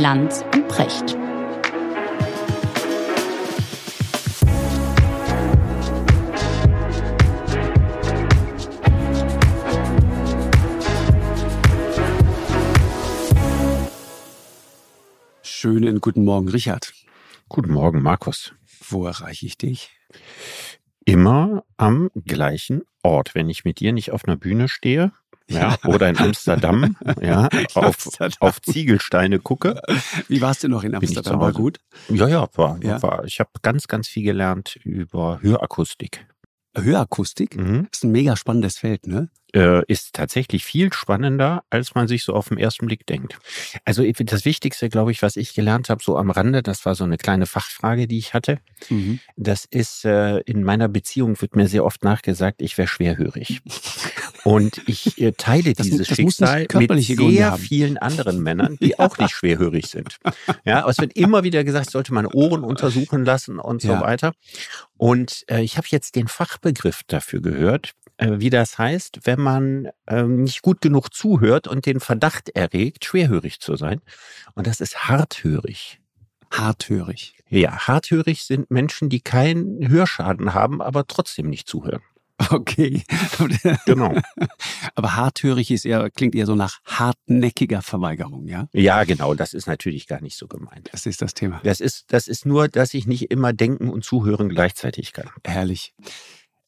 Lanz und Precht. Schönen guten Morgen, Richard. Guten Morgen, Markus. Wo erreiche ich dich? Immer am gleichen Ort. Wenn ich mit dir nicht auf einer Bühne stehe, ja, oder in Amsterdam, ja, auf, Amsterdam. auf Ziegelsteine gucke. Wie warst du noch in Amsterdam? War gut? Ja, ja, war, Ja. war. Ich habe ganz, ganz viel gelernt über Hörakustik. Hörakustik? Mhm. Das ist ein mega spannendes Feld, ne? Äh, ist tatsächlich viel spannender, als man sich so auf den ersten Blick denkt. Also das Wichtigste, glaube ich, was ich gelernt habe, so am Rande, das war so eine kleine Fachfrage, die ich hatte. Mhm. Das ist, äh, in meiner Beziehung wird mir sehr oft nachgesagt, ich wäre schwerhörig. Und ich äh, teile Das- dieses das Schicksal mit sehr vielen anderen Männern, die auch nicht schwerhörig sind. Ja, aber es wird immer wieder gesagt, sollte meine Ohren untersuchen lassen und so Ja. weiter. Und äh, ich habe jetzt den Fachbegriff dafür gehört, wie das heißt, wenn man ähm, nicht gut genug zuhört und den Verdacht erregt, schwerhörig zu sein. Und das ist harthörig. Harthörig. Ja, harthörig sind Menschen, die keinen Hörschaden haben, aber trotzdem nicht zuhören. Okay. Genau. Aber harthörig ist eher, klingt eher so nach hartnäckiger Verweigerung, ja? ja, genau, das ist natürlich gar nicht so gemeint. Das ist das Thema. Das ist, das ist nur, dass ich nicht immer denken und zuhören gleichzeitig kann. Herrlich.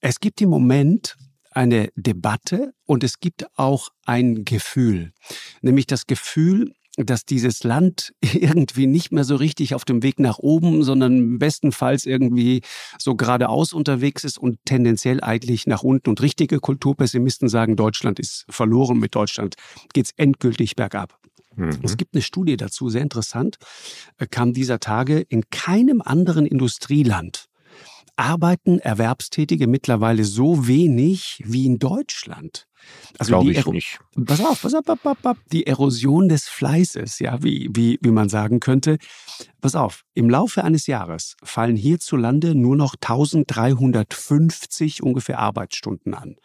Es gibt im Moment eine Debatte und es gibt auch ein Gefühl, nämlich das Gefühl, dass dieses Land irgendwie nicht mehr so richtig auf dem Weg nach oben, sondern bestenfalls irgendwie so geradeaus unterwegs ist und tendenziell eigentlich nach unten. Und richtige Kulturpessimisten sagen, Deutschland ist verloren, mit Deutschland geht's endgültig bergab. Mhm. Es gibt eine Studie dazu, sehr interessant, äh, kam dieser Tage in keinem anderen Industrieland arbeiten Erwerbstätige mittlerweile so wenig wie in Deutschland. Also Glaube die ich Ero- nicht. Pass auf, pass auf, pass auf, pass auf, die Erosion des Fleißes, ja, wie, wie, wie man sagen könnte. Pass auf, im Laufe eines Jahres fallen hierzulande nur noch 1350 ungefähr Arbeitsstunden an.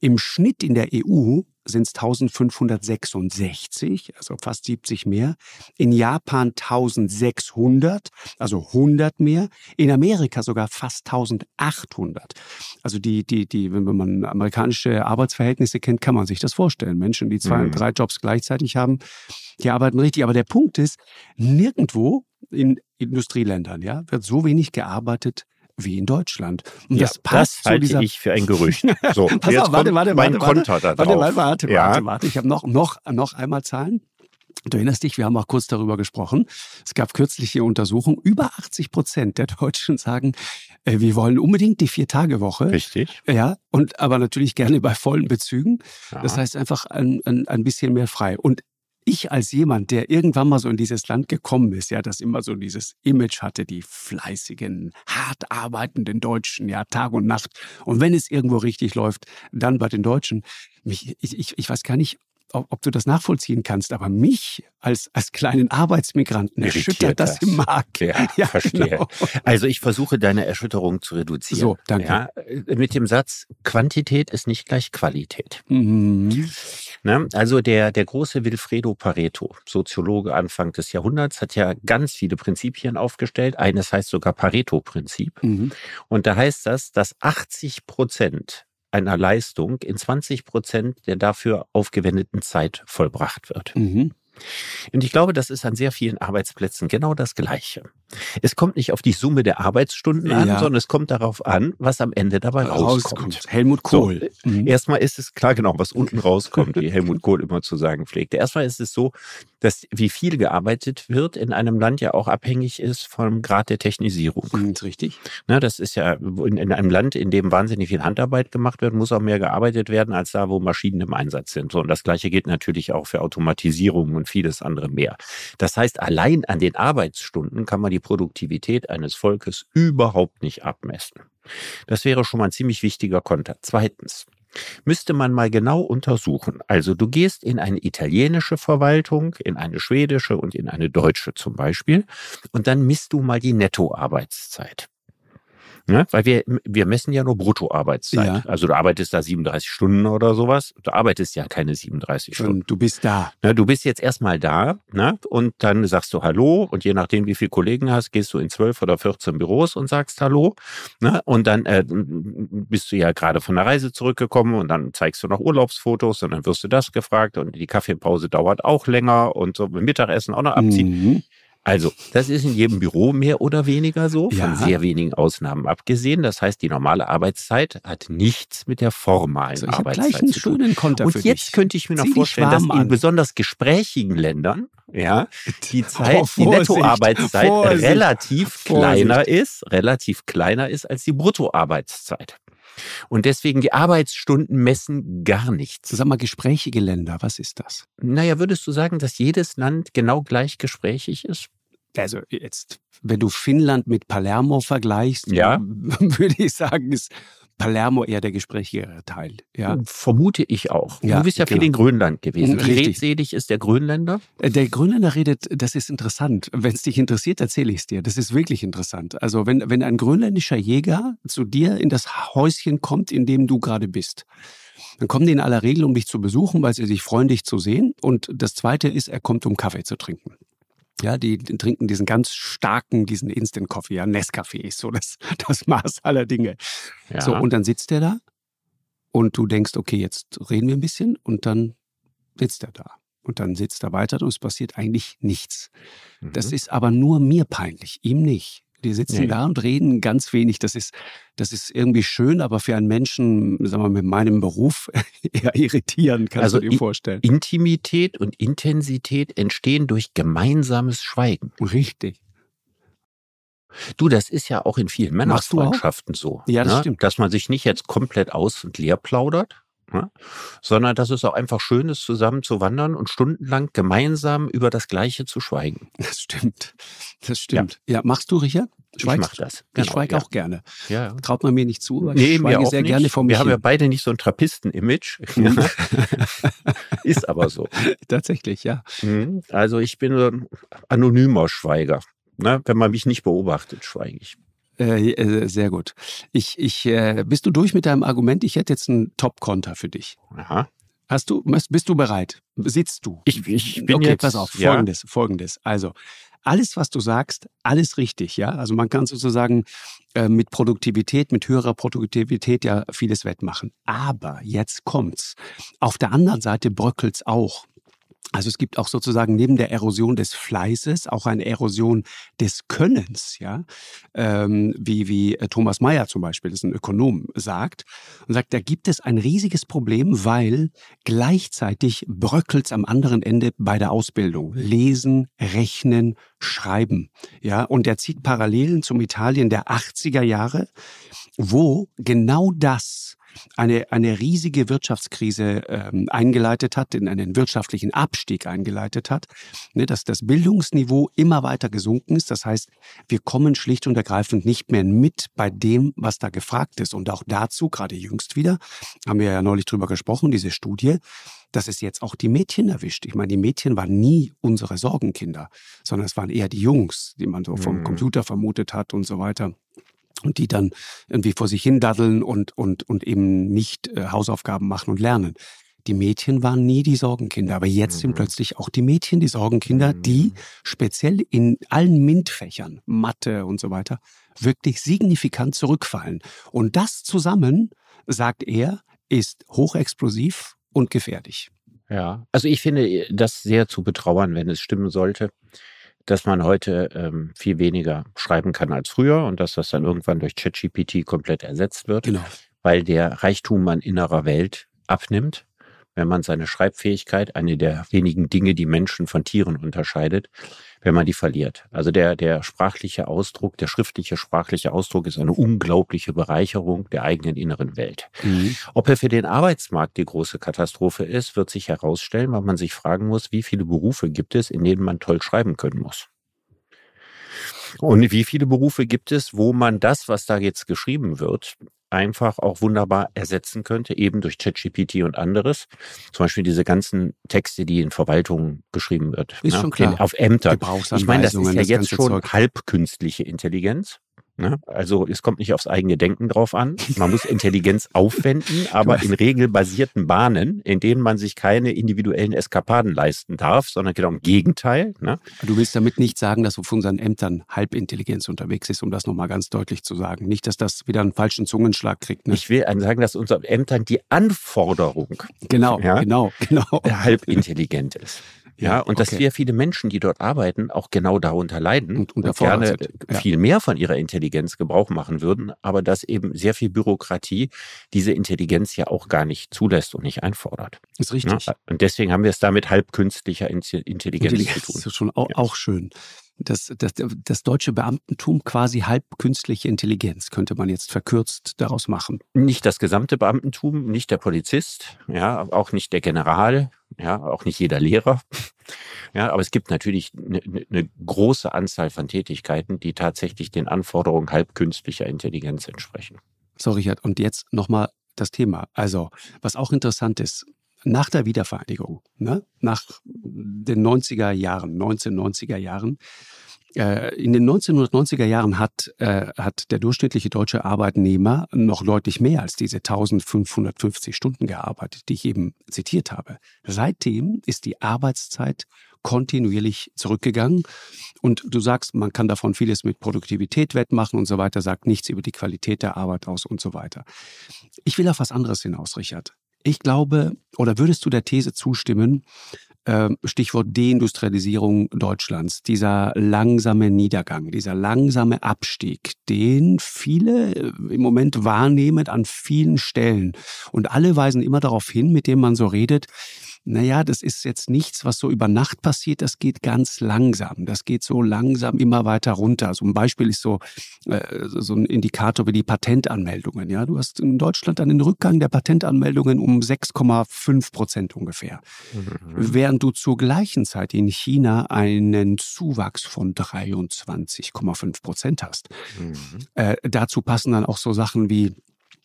Im Schnitt in der EU sind es 1566, also fast 70 mehr. In Japan 1600, also 100 mehr. In Amerika sogar fast 1800. Also die, die, die, wenn man amerikanische Arbeitsverhältnisse kennt, kann man sich das vorstellen. Menschen, die zwei, Mhm. drei Jobs gleichzeitig haben, die arbeiten richtig. Aber der Punkt ist, nirgendwo in Industrieländern, ja, wird so wenig gearbeitet wie in Deutschland. Und Ja, das passt zu halte dieser ich für ein Gerücht. So, Pass jetzt auf, warte, warte, mein warte, warte. Konter da. Warte, warte, warte, ja. warte, warte. Ich habe noch, noch, noch einmal Zahlen. Du erinnerst dich, wir haben auch kurz darüber gesprochen. Es gab kürzlich die Untersuchung, über 80 Prozent der Deutschen sagen, äh, wir wollen unbedingt die Vier-Tage-Woche. Richtig. Ja, und aber natürlich gerne bei vollen Bezügen. Ja. Das heißt einfach ein, ein, ein bisschen mehr frei. Und ich als jemand, der irgendwann mal so in dieses Land gekommen ist, ja, das immer so dieses Image hatte, die fleißigen, hart arbeitenden Deutschen, ja, Tag und Nacht. Und wenn es irgendwo richtig läuft, dann bei den Deutschen. Mich, ich, ich, ich weiß gar nicht, ob, ob du das nachvollziehen kannst, aber mich als, als kleinen Arbeitsmigranten Irritiert erschüttert das, das. im Markt. Ja, verstehe. genau. Also ich versuche deine Erschütterung zu reduzieren. So, danke. Ja, äh, mit dem Satz, Quantität ist nicht gleich Qualität. Mhm. Ne? Also der, der große Wilfredo Pareto, Soziologe Anfang des Jahrhunderts, hat ja ganz viele Prinzipien aufgestellt. Eines heißt sogar Pareto-Prinzip. Mhm. Und da heißt das, dass 80 Prozent einer Leistung in 20 Prozent der dafür aufgewendeten Zeit vollbracht wird. Mhm. Und ich glaube, das ist an sehr vielen Arbeitsplätzen genau das Gleiche. Es kommt nicht auf die Summe der Arbeitsstunden an, Ja. sondern es kommt darauf an, was am Ende dabei rauskommt. Helmut Kohl. So, Mhm. Erstmal ist es klar, genau, was unten rauskommt, wie Helmut Kohl immer zu sagen pflegte. Erstmal ist es so, dass wie viel gearbeitet wird in einem Land ja auch abhängig ist vom Grad der Technisierung. Mhm, ist richtig. Ne, das ist ja in, in einem Land, in dem wahnsinnig viel Handarbeit gemacht wird, muss auch mehr gearbeitet werden als da, wo Maschinen im Einsatz sind. So, und das Gleiche gilt natürlich auch für Automatisierung und vieles andere mehr. Das heißt, allein an den Arbeitsstunden kann man die Produktivität eines Volkes überhaupt nicht abmessen. Das wäre schon mal ein ziemlich wichtiger Konter. Zweitens, müsste man mal genau untersuchen. Also du gehst in eine italienische Verwaltung, in eine schwedische und in eine deutsche zum Beispiel und dann misst du mal die Nettoarbeitszeit. Ne? Weil wir, wir messen ja nur Bruttoarbeitszeit. Ja. Also du arbeitest da 37 Stunden oder sowas. Du arbeitest ja keine 37 Stunden. Und du bist da. Ne? Du bist jetzt erstmal da ne? und dann sagst du Hallo und je nachdem, wie viele Kollegen hast, gehst du in 12 oder 14 Büros und sagst Hallo. Ne? Und dann äh, bist du ja gerade von der Reise zurückgekommen und dann zeigst du noch Urlaubsfotos und dann wirst du das gefragt und die Kaffeepause dauert auch länger und so mit Mittagessen auch noch abziehen. Mhm. Also, das ist in jedem Büro mehr oder weniger so, Ja. von sehr wenigen Ausnahmen abgesehen. Das heißt, die normale Arbeitszeit hat nichts mit der formalen Also ich Arbeitszeit gleich einen zu tun. schönen Konter Und jetzt dich. könnte ich mir noch Zieh vorstellen, dass in an. besonders gesprächigen Ländern, ja, die Zeit, Oh, die Nettoarbeitszeit Vorsicht, relativ Vorsicht. kleiner ist, relativ kleiner ist als die Bruttoarbeitszeit. Und deswegen die Arbeitsstunden messen gar nichts. Sag mal, gesprächige Länder, was ist das? Naja, würdest du sagen, dass jedes Land genau gleich gesprächig ist? Also jetzt, wenn du Finnland mit Palermo vergleichst, Ja. würde ich sagen, ist Palermo eher der gesprächigere Teil. Ja. Vermute ich auch. Ja, du bist ja viel genau. in Grönland gewesen. Wie Richtig. redselig ist der Grönländer? Äh, Der Grönländer redet, das ist interessant. Wenn es dich interessiert, erzähle ich es dir. Das ist wirklich interessant. Also wenn, wenn ein grönländischer Jäger zu dir in das Häuschen kommt, in dem du gerade bist, dann kommen die in aller Regel, um dich zu besuchen, weil sie sich freuen, dich zu sehen. Und das Zweite ist, er kommt, um Kaffee zu trinken. Ja, die trinken diesen ganz starken, diesen Instant Coffee, ja, Nescafé ist so das, das Maß aller Dinge. Ja. So, und dann sitzt er da und du denkst, okay, jetzt reden wir ein bisschen und dann sitzt er da. Und dann sitzt er weiter und es passiert eigentlich nichts. Das Mhm. ist aber nur mir peinlich, ihm nicht. Die sitzen Nee. da und reden ganz wenig. Das ist, das ist irgendwie schön, aber für einen Menschen, sagen wir mal, mit meinem Beruf eher irritierend, kannst Also du dir vorstellen. Intimität und Intensität entstehen durch gemeinsames Schweigen. Richtig. Du, das ist ja auch in vielen? Männerfreundschaften so. Ja, das ne? stimmt. Dass man sich nicht jetzt komplett aus und leer plaudert, ne? sondern dass es auch einfach schön ist, zusammen zu wandern und stundenlang gemeinsam über das Gleiche zu schweigen. Das stimmt. Das stimmt. Ja, machst du, Richard? ich mach das. ich schweige ja. auch gerne. Ja, ja. Traut man mir nicht zu, aber Nee, ich schweige sehr nicht. gerne vor mir Wir haben ja hin. beide nicht so ein Trappisten-Image. Ist aber so. Tatsächlich, ja. Mhm. Also ich bin so ein anonymer Schweiger. Ne? Wenn man mich nicht beobachtet, schweige ich. Äh, äh, sehr gut. Ich, ich, äh, bist du durch mit deinem Argument? Ich hätte jetzt einen Top-Konter für dich. Aha. Hast du, bist bist du bereit? Sitzt du? Ich, ich bin okay, jetzt, pass auf. ja, Folgendes, folgendes. Also, alles, was du sagst, alles richtig, ja. Also man kann sozusagen äh, mit Produktivität, mit höherer Produktivität ja vieles wettmachen. Aber jetzt kommt's. Auf der anderen Seite bröckelt's auch. Also es gibt auch sozusagen neben der Erosion des Fleißes auch eine Erosion des Könnens, ja, ähm, wie wie äh, Thomas Mayer zum Beispiel, das ist ein Ökonom, sagt und sagt, da gibt es ein riesiges Problem, weil gleichzeitig bröckelt's am anderen Ende bei der Ausbildung. Lesen, rechnen, schreiben, ja, und er zieht Parallelen zum Italien der 80er Jahre, wo genau das eine, eine riesige Wirtschaftskrise ähm, eingeleitet hat, in einen wirtschaftlichen Abstieg eingeleitet hat, ne, dass das Bildungsniveau immer weiter gesunken ist. Das heißt, wir kommen schlicht und ergreifend nicht mehr mit bei dem, was da gefragt ist. Und auch dazu, gerade jüngst wieder, haben wir ja neulich drüber gesprochen, diese Studie, dass es jetzt auch die Mädchen erwischt. Ich meine, die Mädchen waren nie unsere Sorgenkinder, sondern es waren eher die Jungs, die man so vom Mhm. Computer vermutet hat und so weiter und die dann irgendwie vor sich hin daddeln und, und, und eben nicht äh, Hausaufgaben machen und lernen. Die Mädchen waren nie die Sorgenkinder, aber jetzt sind Mhm. plötzlich auch die Mädchen die Sorgenkinder, die speziell in allen MINT-Fächern, Mathe und so weiter, wirklich signifikant zurückfallen. Und das zusammen, sagt er, ist hochexplosiv und gefährlich. Ja, also ich finde das sehr zu betrauern, wenn es stimmen sollte, dass man heute ähm, viel weniger schreiben kann als früher und dass das dann irgendwann durch ChatGPT komplett ersetzt wird, Genau. weil der Reichtum an innerer Welt abnimmt, wenn man seine Schreibfähigkeit, eine der wenigen Dinge, die Menschen von Tieren unterscheidet, wenn man die verliert. Also der, der sprachliche Ausdruck, der schriftliche sprachliche Ausdruck ist eine unglaubliche Bereicherung der eigenen inneren Welt. Mhm. Ob er für den Arbeitsmarkt die große Katastrophe ist, wird sich herausstellen, weil man sich fragen muss, wie viele Berufe gibt es, in denen man toll schreiben können muss. Und wie viele Berufe gibt es, wo man das, was da jetzt geschrieben wird, einfach auch wunderbar ersetzen könnte, eben durch ChatGPT und anderes. Zum Beispiel diese ganzen Texte, die in Verwaltungen geschrieben wird. Ist ne? schon klar. In, auf Ämtern. Ich meine, das ist ja das jetzt schon Zeug. halbkünstliche Intelligenz. Ne? Also es kommt nicht aufs eigene Denken drauf an. Man muss Intelligenz aufwenden, aber in regelbasierten Bahnen, in denen man sich keine individuellen Eskapaden leisten darf, sondern genau im Gegenteil. Ne? Du willst damit nicht sagen, dass auf unseren Ämtern Halbintelligenz unterwegs ist, um das nochmal ganz deutlich zu sagen. Nicht, dass das wieder einen falschen Zungenschlag kriegt. Ne? Ich will sagen, dass unseren Ämtern die Anforderung genau, ja, genau, genau. halbintelligent ist. Ja, und okay. dass sehr viele Menschen, die dort arbeiten, auch genau darunter leiden und, und, und gerne ja. viel mehr von ihrer Intelligenz Gebrauch machen würden, aber dass eben sehr viel Bürokratie diese Intelligenz ja auch gar nicht zulässt und nicht einfordert. Ist richtig. Ja? Und deswegen haben wir es da mit halbkünstlicher Intelligenz, Intelligenz zu tun. Das ist schon auch, auch schön das, das, das deutsche Beamtentum quasi halb künstliche Intelligenz, könnte man jetzt verkürzt daraus machen. Nicht das gesamte Beamtentum, nicht der Polizist, ja, auch nicht der General, ja, auch nicht jeder Lehrer. Ja, aber es gibt natürlich eine, eine große Anzahl von Tätigkeiten, die tatsächlich den Anforderungen halbkünstlicher Intelligenz entsprechen. So, Richard, und jetzt nochmal das Thema. Also, was auch interessant ist, nach der Wiedervereinigung, ne, nach den 90er Jahren, 1990er Jahren, äh, in den 1990er Jahren hat, äh, hat der durchschnittliche deutsche Arbeitnehmer noch deutlich mehr als diese 1550 Stunden gearbeitet, die ich eben zitiert habe. Seitdem ist die Arbeitszeit kontinuierlich zurückgegangen. Und du sagst, man kann davon vieles mit Produktivität wettmachen und so weiter, sagt nichts über die Qualität der Arbeit aus und so weiter. Ich will auf was anderes hinaus, Richard. Ich glaube, oder würdest du der These zustimmen, ähm, Stichwort Deindustrialisierung Deutschlands, dieser langsame Niedergang, dieser langsame Abstieg, den viele äh, im Moment wahrnehmen an vielen Stellen. Und alle weisen immer darauf hin, mit dem man so redet, naja, das ist jetzt nichts, was so über Nacht passiert, das geht ganz langsam. Das geht so langsam immer weiter runter. So ein Beispiel ist so, äh, so ein Indikator wie die Patentanmeldungen. Ja, du hast in Deutschland einen Rückgang der Patentanmeldungen um 6,5 Prozent ungefähr. Mhm. Während du zur gleichen Zeit in China einen Zuwachs von 23,5 Prozent hast. Mhm. Äh, dazu passen dann auch so Sachen wie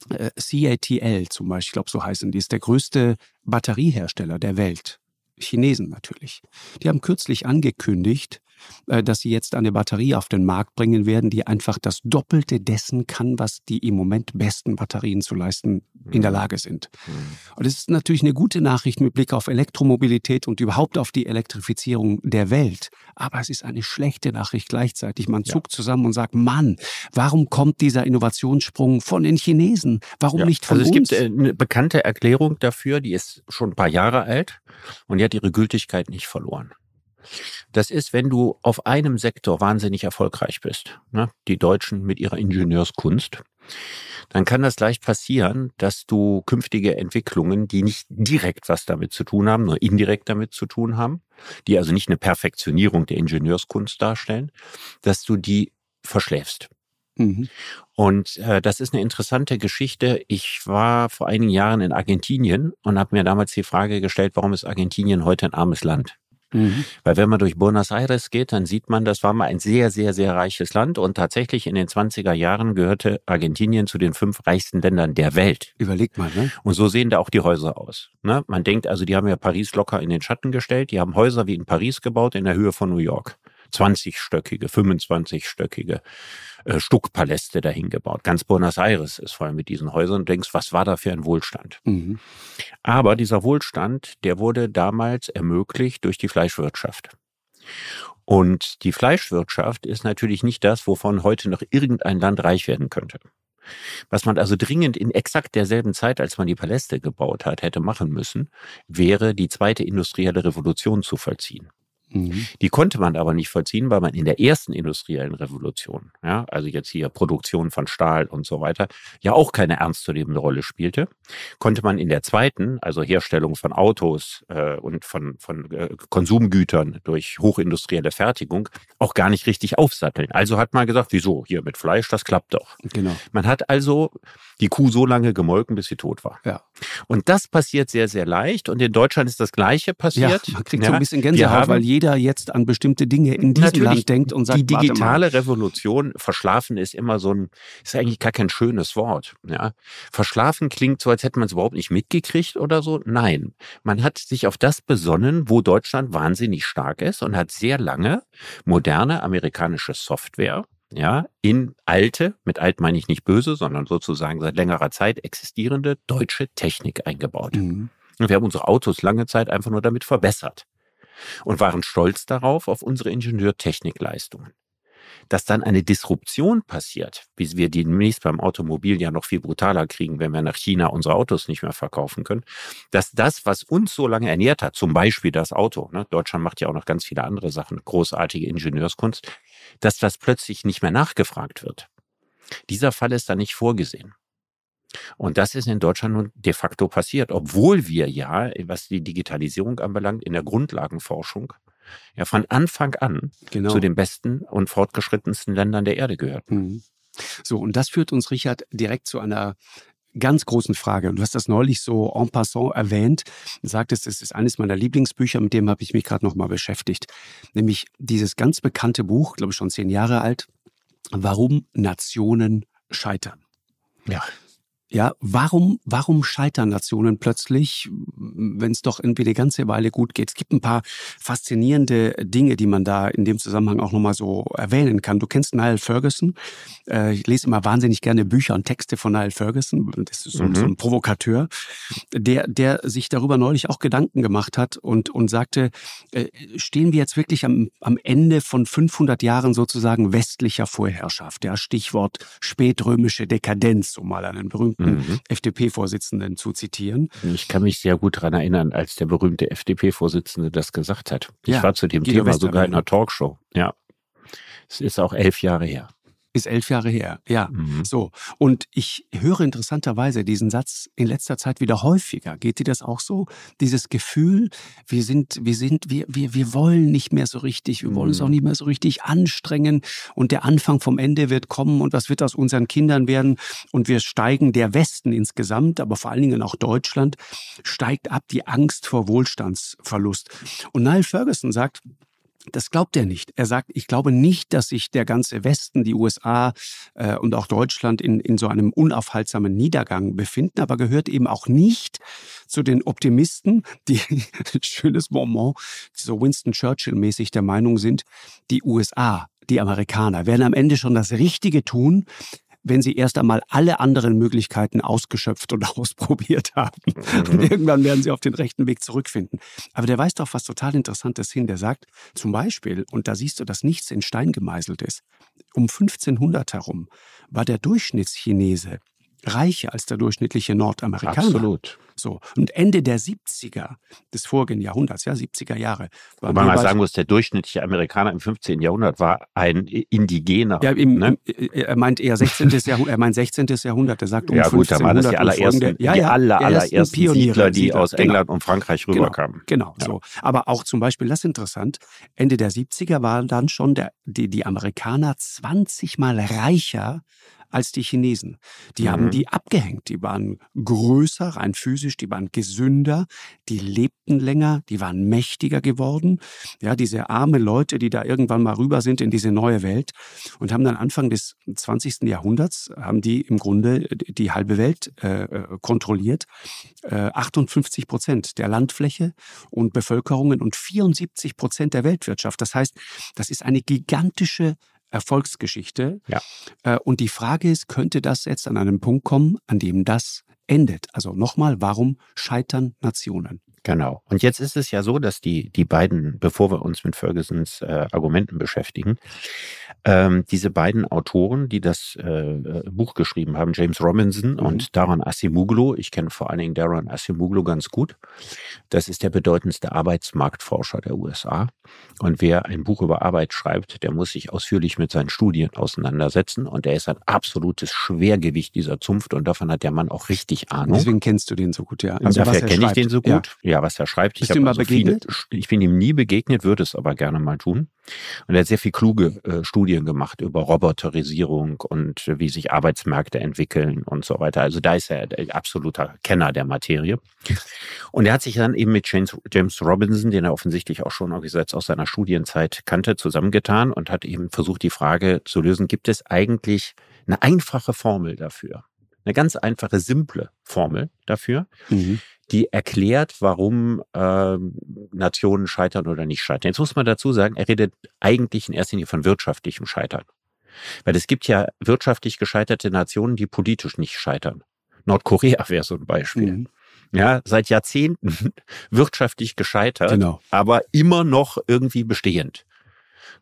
äh, CATL zum Beispiel, ich glaube, so heißen die, ist der größte Batteriehersteller der Welt. Chinesen natürlich. Die haben kürzlich angekündigt, dass sie jetzt eine Batterie auf den Markt bringen werden, die einfach das Doppelte dessen kann, was die im Moment besten Batterien zu leisten in der mhm. Lage sind. Mhm. Und es ist natürlich eine gute Nachricht mit Blick auf Elektromobilität und überhaupt auf die Elektrifizierung der Welt. Aber es ist eine schlechte Nachricht gleichzeitig. Man zuckt ja. zusammen und sagt, Mann, warum kommt dieser Innovationssprung von den Chinesen? Warum ja. nicht von also uns? Es gibt äh, eine bekannte Erklärung dafür, die ist schon ein paar Jahre alt und die hat ihre Gültigkeit nicht verloren. Das ist, wenn du auf einem Sektor wahnsinnig erfolgreich bist, ne? die Deutschen mit ihrer Ingenieurskunst, dann kann das leicht passieren, dass du künftige Entwicklungen, die nicht direkt was damit zu tun haben, nur indirekt damit zu tun haben, die also nicht eine Perfektionierung der Ingenieurskunst darstellen, dass du die verschläfst. Mhm. Und äh, das ist eine interessante Geschichte. Ich war vor einigen Jahren in Argentinien und habe mir damals die Frage gestellt, warum ist Argentinien heute ein armes Land? Mhm. Weil wenn man durch Buenos Aires geht, dann sieht man, das war mal ein sehr, sehr, sehr reiches Land und tatsächlich in den 20er Jahren gehörte Argentinien zu den fünf reichsten Ländern der Welt. Überlegt mal, ne? Und so sehen da auch die Häuser aus. Ne? Man denkt also, die haben ja Paris locker in den Schatten gestellt, die haben Häuser wie in Paris gebaut in der Höhe von New York. 20-stöckige, 25-stöckige äh, Stuckpaläste dahin gebaut. Ganz Buenos Aires ist voll mit diesen Häusern und denkst, was war da für ein Wohlstand? Mhm. Aber dieser Wohlstand, der wurde damals ermöglicht durch die Fleischwirtschaft. Und die Fleischwirtschaft ist natürlich nicht das, wovon heute noch irgendein Land reich werden könnte. Was man also dringend in exakt derselben Zeit, als man die Paläste gebaut hat, hätte machen müssen, wäre die zweite industrielle Revolution zu vollziehen. Mhm. Die konnte man aber nicht vollziehen, weil man in der ersten industriellen Revolution, ja, also jetzt hier Produktion von Stahl und so weiter, ja auch keine ernstzunehmende Rolle spielte. Konnte man in der zweiten, also Herstellung von Autos äh, und von, von äh, Konsumgütern durch hochindustrielle Fertigung, auch gar nicht richtig aufsatteln. Also hat man gesagt, wieso? Hier mit Fleisch, das klappt doch. Genau. Man hat also die Kuh so lange gemolken, bis sie tot war. Ja. Und das passiert sehr, sehr leicht. Und in Deutschland ist das Gleiche passiert. Ja, man kriegt ja, so ein bisschen Gänsehaut, weil jeder jetzt an bestimmte Dinge in diesem Land denkt und sagt, die digitale Revolution, verschlafen ist immer so ein, ist eigentlich gar kein schönes Wort. Ja. Verschlafen klingt so, als hätte man es überhaupt nicht mitgekriegt oder so. Nein, man hat sich auf das besonnen, wo Deutschland wahnsinnig stark ist und hat sehr lange moderne amerikanische Software ja, in alte, mit alt meine ich nicht böse, sondern sozusagen seit längerer Zeit existierende deutsche Technik eingebaut. Mhm. Und wir haben unsere Autos lange Zeit einfach nur damit verbessert und waren stolz darauf, auf unsere Ingenieurtechnikleistungen. Dass dann eine Disruption passiert, wie wir die demnächst beim Automobil ja noch viel brutaler kriegen, wenn wir nach China unsere Autos nicht mehr verkaufen können, dass das, was uns so lange ernährt hat, zum Beispiel das Auto, ne, Deutschland macht ja auch noch ganz viele andere Sachen, großartige Ingenieurskunst, dass das plötzlich nicht mehr nachgefragt wird. Dieser Fall ist da nicht vorgesehen. Und das ist in Deutschland nun de facto passiert, obwohl wir ja, was die Digitalisierung anbelangt, in der Grundlagenforschung ja von Anfang an genau. zu den besten und fortgeschrittensten Ländern der Erde gehört. Mhm. So, und das führt uns, Richard, direkt zu einer ganz großen Frage. Und du hast das neulich so en passant erwähnt, sagtest, es ist eines meiner Lieblingsbücher, mit dem habe ich mich gerade nochmal beschäftigt. Nämlich dieses ganz bekannte Buch, glaube ich schon zehn Jahre alt, Warum Nationen scheitern. Ja. Ja, warum, warum scheitern Nationen plötzlich, wenn es doch irgendwie eine ganze Weile gut geht? Es gibt ein paar faszinierende Dinge, die man da in dem Zusammenhang auch nochmal so erwähnen kann. Du kennst Niall Ferguson. Äh, ich lese immer wahnsinnig gerne Bücher und Texte von Niall Ferguson. Das ist so, mhm. so ein Provokateur, der, der sich darüber neulich auch Gedanken gemacht hat und, und sagte, äh, stehen wir jetzt wirklich am, am Ende von 500 Jahren sozusagen westlicher Vorherrschaft? Ja, Stichwort spätrömische Dekadenz, um mal einen berühmten mhm. FDP-Vorsitzenden zu zitieren. Ich kann mich sehr gut daran erinnern, als der berühmte FDP-Vorsitzende das gesagt hat. Ich ja, war zu dem Thema sogar in einer Talkshow. Ja. Es ist auch elf Jahre her. Ist elf Jahre her, ja. Mhm. So. Und ich höre interessanterweise diesen Satz in letzter Zeit wieder häufiger. Geht dir das auch so? Dieses Gefühl, wir sind, wir sind, wir, wir, wir wollen nicht mehr so richtig, wir mhm. wollen uns auch nicht mehr so richtig anstrengen und der Anfang vom Ende wird kommen und was wird aus unseren Kindern werden? Und wir steigen, der Westen insgesamt, aber vor allen Dingen auch Deutschland, steigt ab die Angst vor Wohlstandsverlust. Und Niall Ferguson sagt, das glaubt er nicht. Er sagt, ich glaube nicht, dass sich der ganze Westen, die USA äh, und auch Deutschland in, in so einem unaufhaltsamen Niedergang befinden, aber gehört eben auch nicht zu den Optimisten, die, schönes Moment, so Winston Churchill-mäßig der Meinung sind, die USA, die Amerikaner werden am Ende schon das Richtige tun, wenn sie erst einmal alle anderen Möglichkeiten ausgeschöpft und ausprobiert haben. Mhm. Und irgendwann werden sie auf den rechten Weg zurückfinden. Aber der weist auf was total Interessantes hin. Der sagt zum Beispiel, und da siehst du, dass nichts in Stein gemeißelt ist, um 1500 herum war der Durchschnittschinese reicher als der durchschnittliche Nordamerikaner. Absolut. So. Und Ende der 70er des vorigen Jahrhunderts, ja, 70er Jahre. Wobei man mal sagen muss, der durchschnittliche Amerikaner im 15. Jahrhundert war ein Indigener. Ja, im, ne? er meint eher 16. Jahrhundert, er meint 16. Jahrhundert, er sagt um Ja gut, da waren das die allerersten, ja, ja, die aller, allerersten Pioniere, Siedler, die Siedler, aus genau. England und Frankreich genau, rüberkamen. Genau, genau ja. so. Aber auch zum Beispiel, das ist interessant, Ende der 70er waren dann schon der, die, die Amerikaner 20 mal reicher als die Chinesen. Die mhm. haben die abgehängt. Die waren größer, rein physisch, die waren gesünder, die lebten länger, die waren mächtiger geworden. Ja, diese arme Leute, die da irgendwann mal rüber sind in diese neue Welt und haben dann Anfang des 20. Jahrhunderts, haben die im Grunde die halbe Welt äh, äh kontrolliert. Äh, 58 Prozent der Landfläche und Bevölkerungen und 74 Prozent der Weltwirtschaft. Das heißt, das ist eine gigantische Erfolgsgeschichte. Ja. Äh, und die Frage ist, könnte das jetzt an einem Punkt kommen, an dem das endet? Also nochmal, warum scheitern Nationen? Genau. Und jetzt ist es ja so, dass die, die beiden, bevor wir uns mit Fergusons äh, Argumenten beschäftigen, ähm, diese beiden Autoren, die das äh, äh Buch geschrieben haben, James Robinson mhm. und Daron Acemoglu, ich kenne vor allen Dingen Daron Acemoglu ganz gut, das ist der bedeutendste Arbeitsmarktforscher der USA. Und wer ein Buch über Arbeit schreibt, der muss sich ausführlich mit seinen Studien auseinandersetzen. Und er ist ein absolutes Schwergewicht dieser Zunft und davon hat der Mann auch richtig Ahnung. Deswegen kennst du den so gut, ja. Also dafür kenne ich den so gut. Ja ja, was er schreibt. Bist ich du ihm mal also begegnet? Viele, ich bin ihm nie begegnet, würde es aber gerne mal tun. Und er hat sehr viel kluge äh, Studien gemacht über Roboterisierung und äh, wie sich Arbeitsmärkte entwickeln und so weiter. Also da ist er absoluter Kenner der Materie. Und er hat sich dann eben mit James, James Robinson, den er offensichtlich auch schon jetzt aus seiner Studienzeit kannte, zusammengetan und hat eben versucht, die Frage zu lösen, gibt es eigentlich eine einfache Formel dafür? Eine ganz einfache, simple Formel dafür, mhm die erklärt, warum äh, Nationen scheitern oder nicht scheitern. Jetzt muss man dazu sagen, er redet eigentlich in erster Linie von wirtschaftlichem Scheitern. Weil es gibt ja wirtschaftlich gescheiterte Nationen, die politisch nicht scheitern. Nordkorea wäre so ein Beispiel. Mhm. Ja, seit Jahrzehnten wirtschaftlich gescheitert, genau. aber immer noch irgendwie bestehend.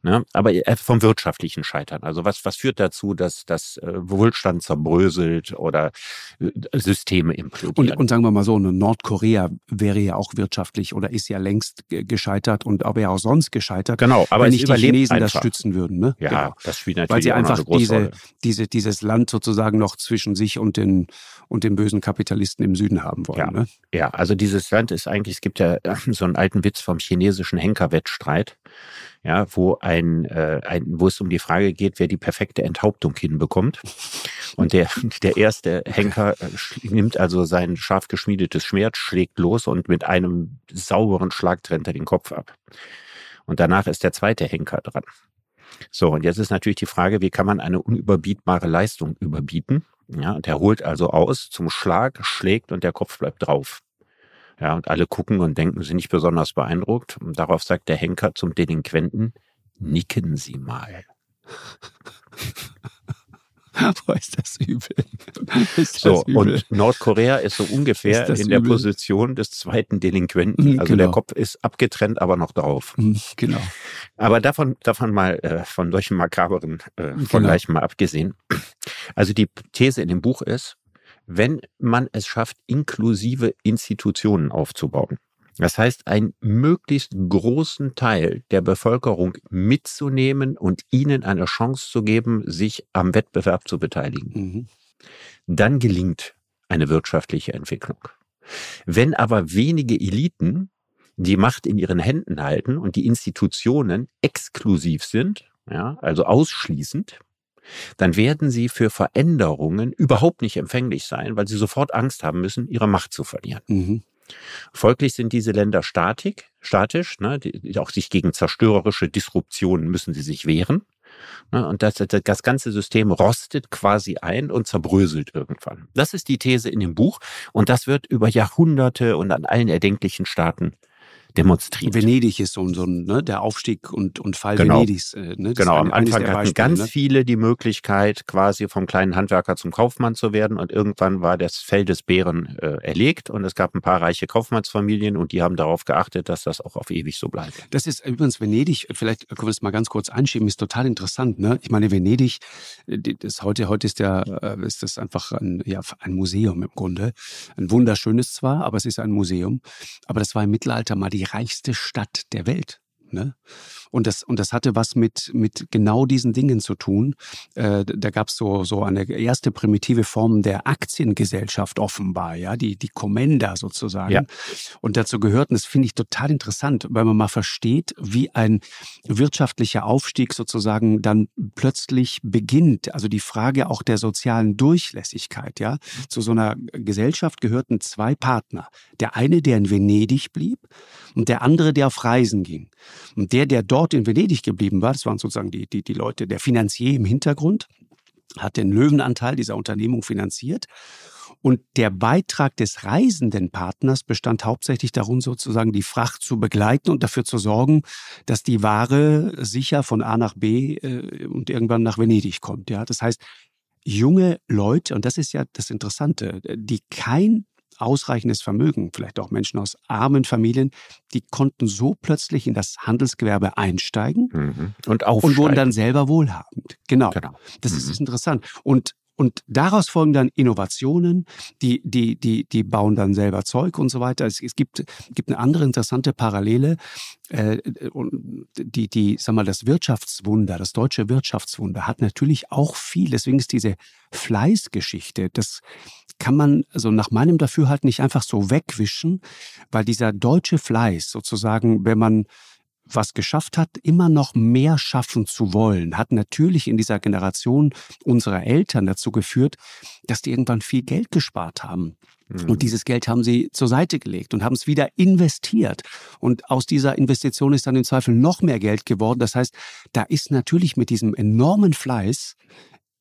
Ne? Aber äh, vom wirtschaftlichen Scheitern. Also was, was führt dazu, dass das äh, Wohlstand zerbröselt oder äh, Systeme implodieren? Und, und sagen wir mal so, ne, Nordkorea wäre ja auch wirtschaftlich oder ist ja längst gescheitert und aber ja auch sonst gescheitert. Genau, aber wenn nicht die Chinesen einfach. das stützen würden. Ne? Ja, genau. das spielt natürlich Weil sie einfach diese, diese, dieses Land sozusagen noch zwischen sich und den, und den bösen Kapitalisten im Süden haben wollen. Ja, ne? ja also dieses Land ist eigentlich, es gibt ja so einen alten Witz vom chinesischen Henkerwettstreit ja, wo ein, äh, ein, wo es um die Frage geht, wer die perfekte Enthauptung hinbekommt. Und der, der erste Henker äh, nimmt also sein scharf geschmiedetes Schwert, schlägt los und mit einem sauberen Schlag trennt er den Kopf ab. Und danach ist der zweite Henker dran. So, und jetzt ist natürlich die Frage, wie kann man eine unüberbietbare Leistung überbieten? Ja, und er holt also aus zum Schlag, schlägt und der Kopf bleibt drauf. Ja, und alle gucken und denken, sind nicht besonders beeindruckt. Und darauf sagt der Henker zum Delinquenten, nicken Sie mal. Boah, ist das übel. Ist das so, übel. und Nordkorea ist so ungefähr in der übel? Position des zweiten Delinquenten. Mhm, also genau. der Kopf ist abgetrennt, aber noch drauf. Mhm, genau. Aber davon, davon mal, äh, von solchen makaberen äh, Vergleichen genau. mal abgesehen. Also die These in dem Buch ist, wenn man es schafft, inklusive Institutionen aufzubauen. Das heißt, einen möglichst großen Teil der Bevölkerung mitzunehmen und ihnen eine Chance zu geben, sich am Wettbewerb zu beteiligen. Mhm. Dann gelingt eine wirtschaftliche Entwicklung. Wenn aber wenige Eliten die Macht in ihren Händen halten und die Institutionen exklusiv sind, ja, also ausschließend, dann werden sie für Veränderungen überhaupt nicht empfänglich sein, weil sie sofort Angst haben müssen, ihre Macht zu verlieren. Mhm. Folglich sind diese Länder statik, statisch, ne, die, auch sich gegen zerstörerische Disruptionen müssen sie sich wehren. Ne, und das, das ganze System rostet quasi ein und zerbröselt irgendwann. Das ist die These in dem Buch und das wird über Jahrhunderte und an allen erdenklichen Staaten demonstriert. Venedig ist so, so ein, ne, der Aufstieg und, und Fall genau. Venedigs. Äh, ne? Genau, am Anfang hatten ganz ne? viele die Möglichkeit, quasi vom kleinen Handwerker zum Kaufmann zu werden und irgendwann war das Fell des Bären äh, erlegt und es gab ein paar reiche Kaufmannsfamilien und die haben darauf geachtet, dass das auch auf ewig so bleibt. Das ist übrigens Venedig, vielleicht können wir das mal ganz kurz einschieben, ist total interessant. Ne? Ich meine, Venedig, äh, das heute, heute ist, der, äh, ist das einfach ein, ja, ein Museum im Grunde. Ein wunderschönes zwar, aber es ist ein Museum. Aber das war im Mittelalter mal die die reichste Stadt der Welt. Ne? Und das, und das hatte was mit, mit genau diesen Dingen zu tun. Äh, da gab es so, so eine erste primitive Form der Aktiengesellschaft offenbar, ja, die, die Commenda sozusagen. Ja. Und dazu gehört, und das finde ich total interessant, weil man mal versteht, wie ein wirtschaftlicher Aufstieg sozusagen dann plötzlich beginnt. Also die Frage auch der sozialen Durchlässigkeit, ja. Zu so einer Gesellschaft gehörten zwei Partner. Der eine, der in Venedig blieb und der andere, der auf Reisen ging. Und der, der dort in Venedig geblieben war, das waren sozusagen die, die, die Leute, der Finanzier im Hintergrund, hat den Löwenanteil dieser Unternehmung finanziert. Und der Beitrag des reisenden Partners bestand hauptsächlich darin, sozusagen die Fracht zu begleiten und dafür zu sorgen, dass die Ware sicher von A nach B äh, und irgendwann nach Venedig kommt. Ja, das heißt, junge Leute, und das ist ja das Interessante, die kein ausreichendes Vermögen, vielleicht auch Menschen aus armen Familien, die konnten so plötzlich in das Handelsgewerbe einsteigen mhm. und, und wurden dann selber wohlhabend. Genau. genau. Das mhm. ist interessant. Und und daraus folgen dann Innovationen, die, die, die, die bauen dann selber Zeug und so weiter. Es, es gibt, gibt eine andere interessante Parallele, äh, die, die, sag mal, das Wirtschaftswunder, das deutsche Wirtschaftswunder hat natürlich auch viel. Deswegen ist diese Fleißgeschichte, das kann man also nach meinem Dafürhalten nicht einfach so wegwischen, weil dieser deutsche Fleiß sozusagen, wenn man was geschafft hat, immer noch mehr schaffen zu wollen, hat natürlich in dieser Generation unserer Eltern dazu geführt, dass die irgendwann viel Geld gespart haben. Und mhm. dieses Geld haben sie zur Seite gelegt und haben es wieder investiert. Und aus dieser Investition ist dann im Zweifel noch mehr Geld geworden. Das heißt, da ist natürlich mit diesem enormen Fleiß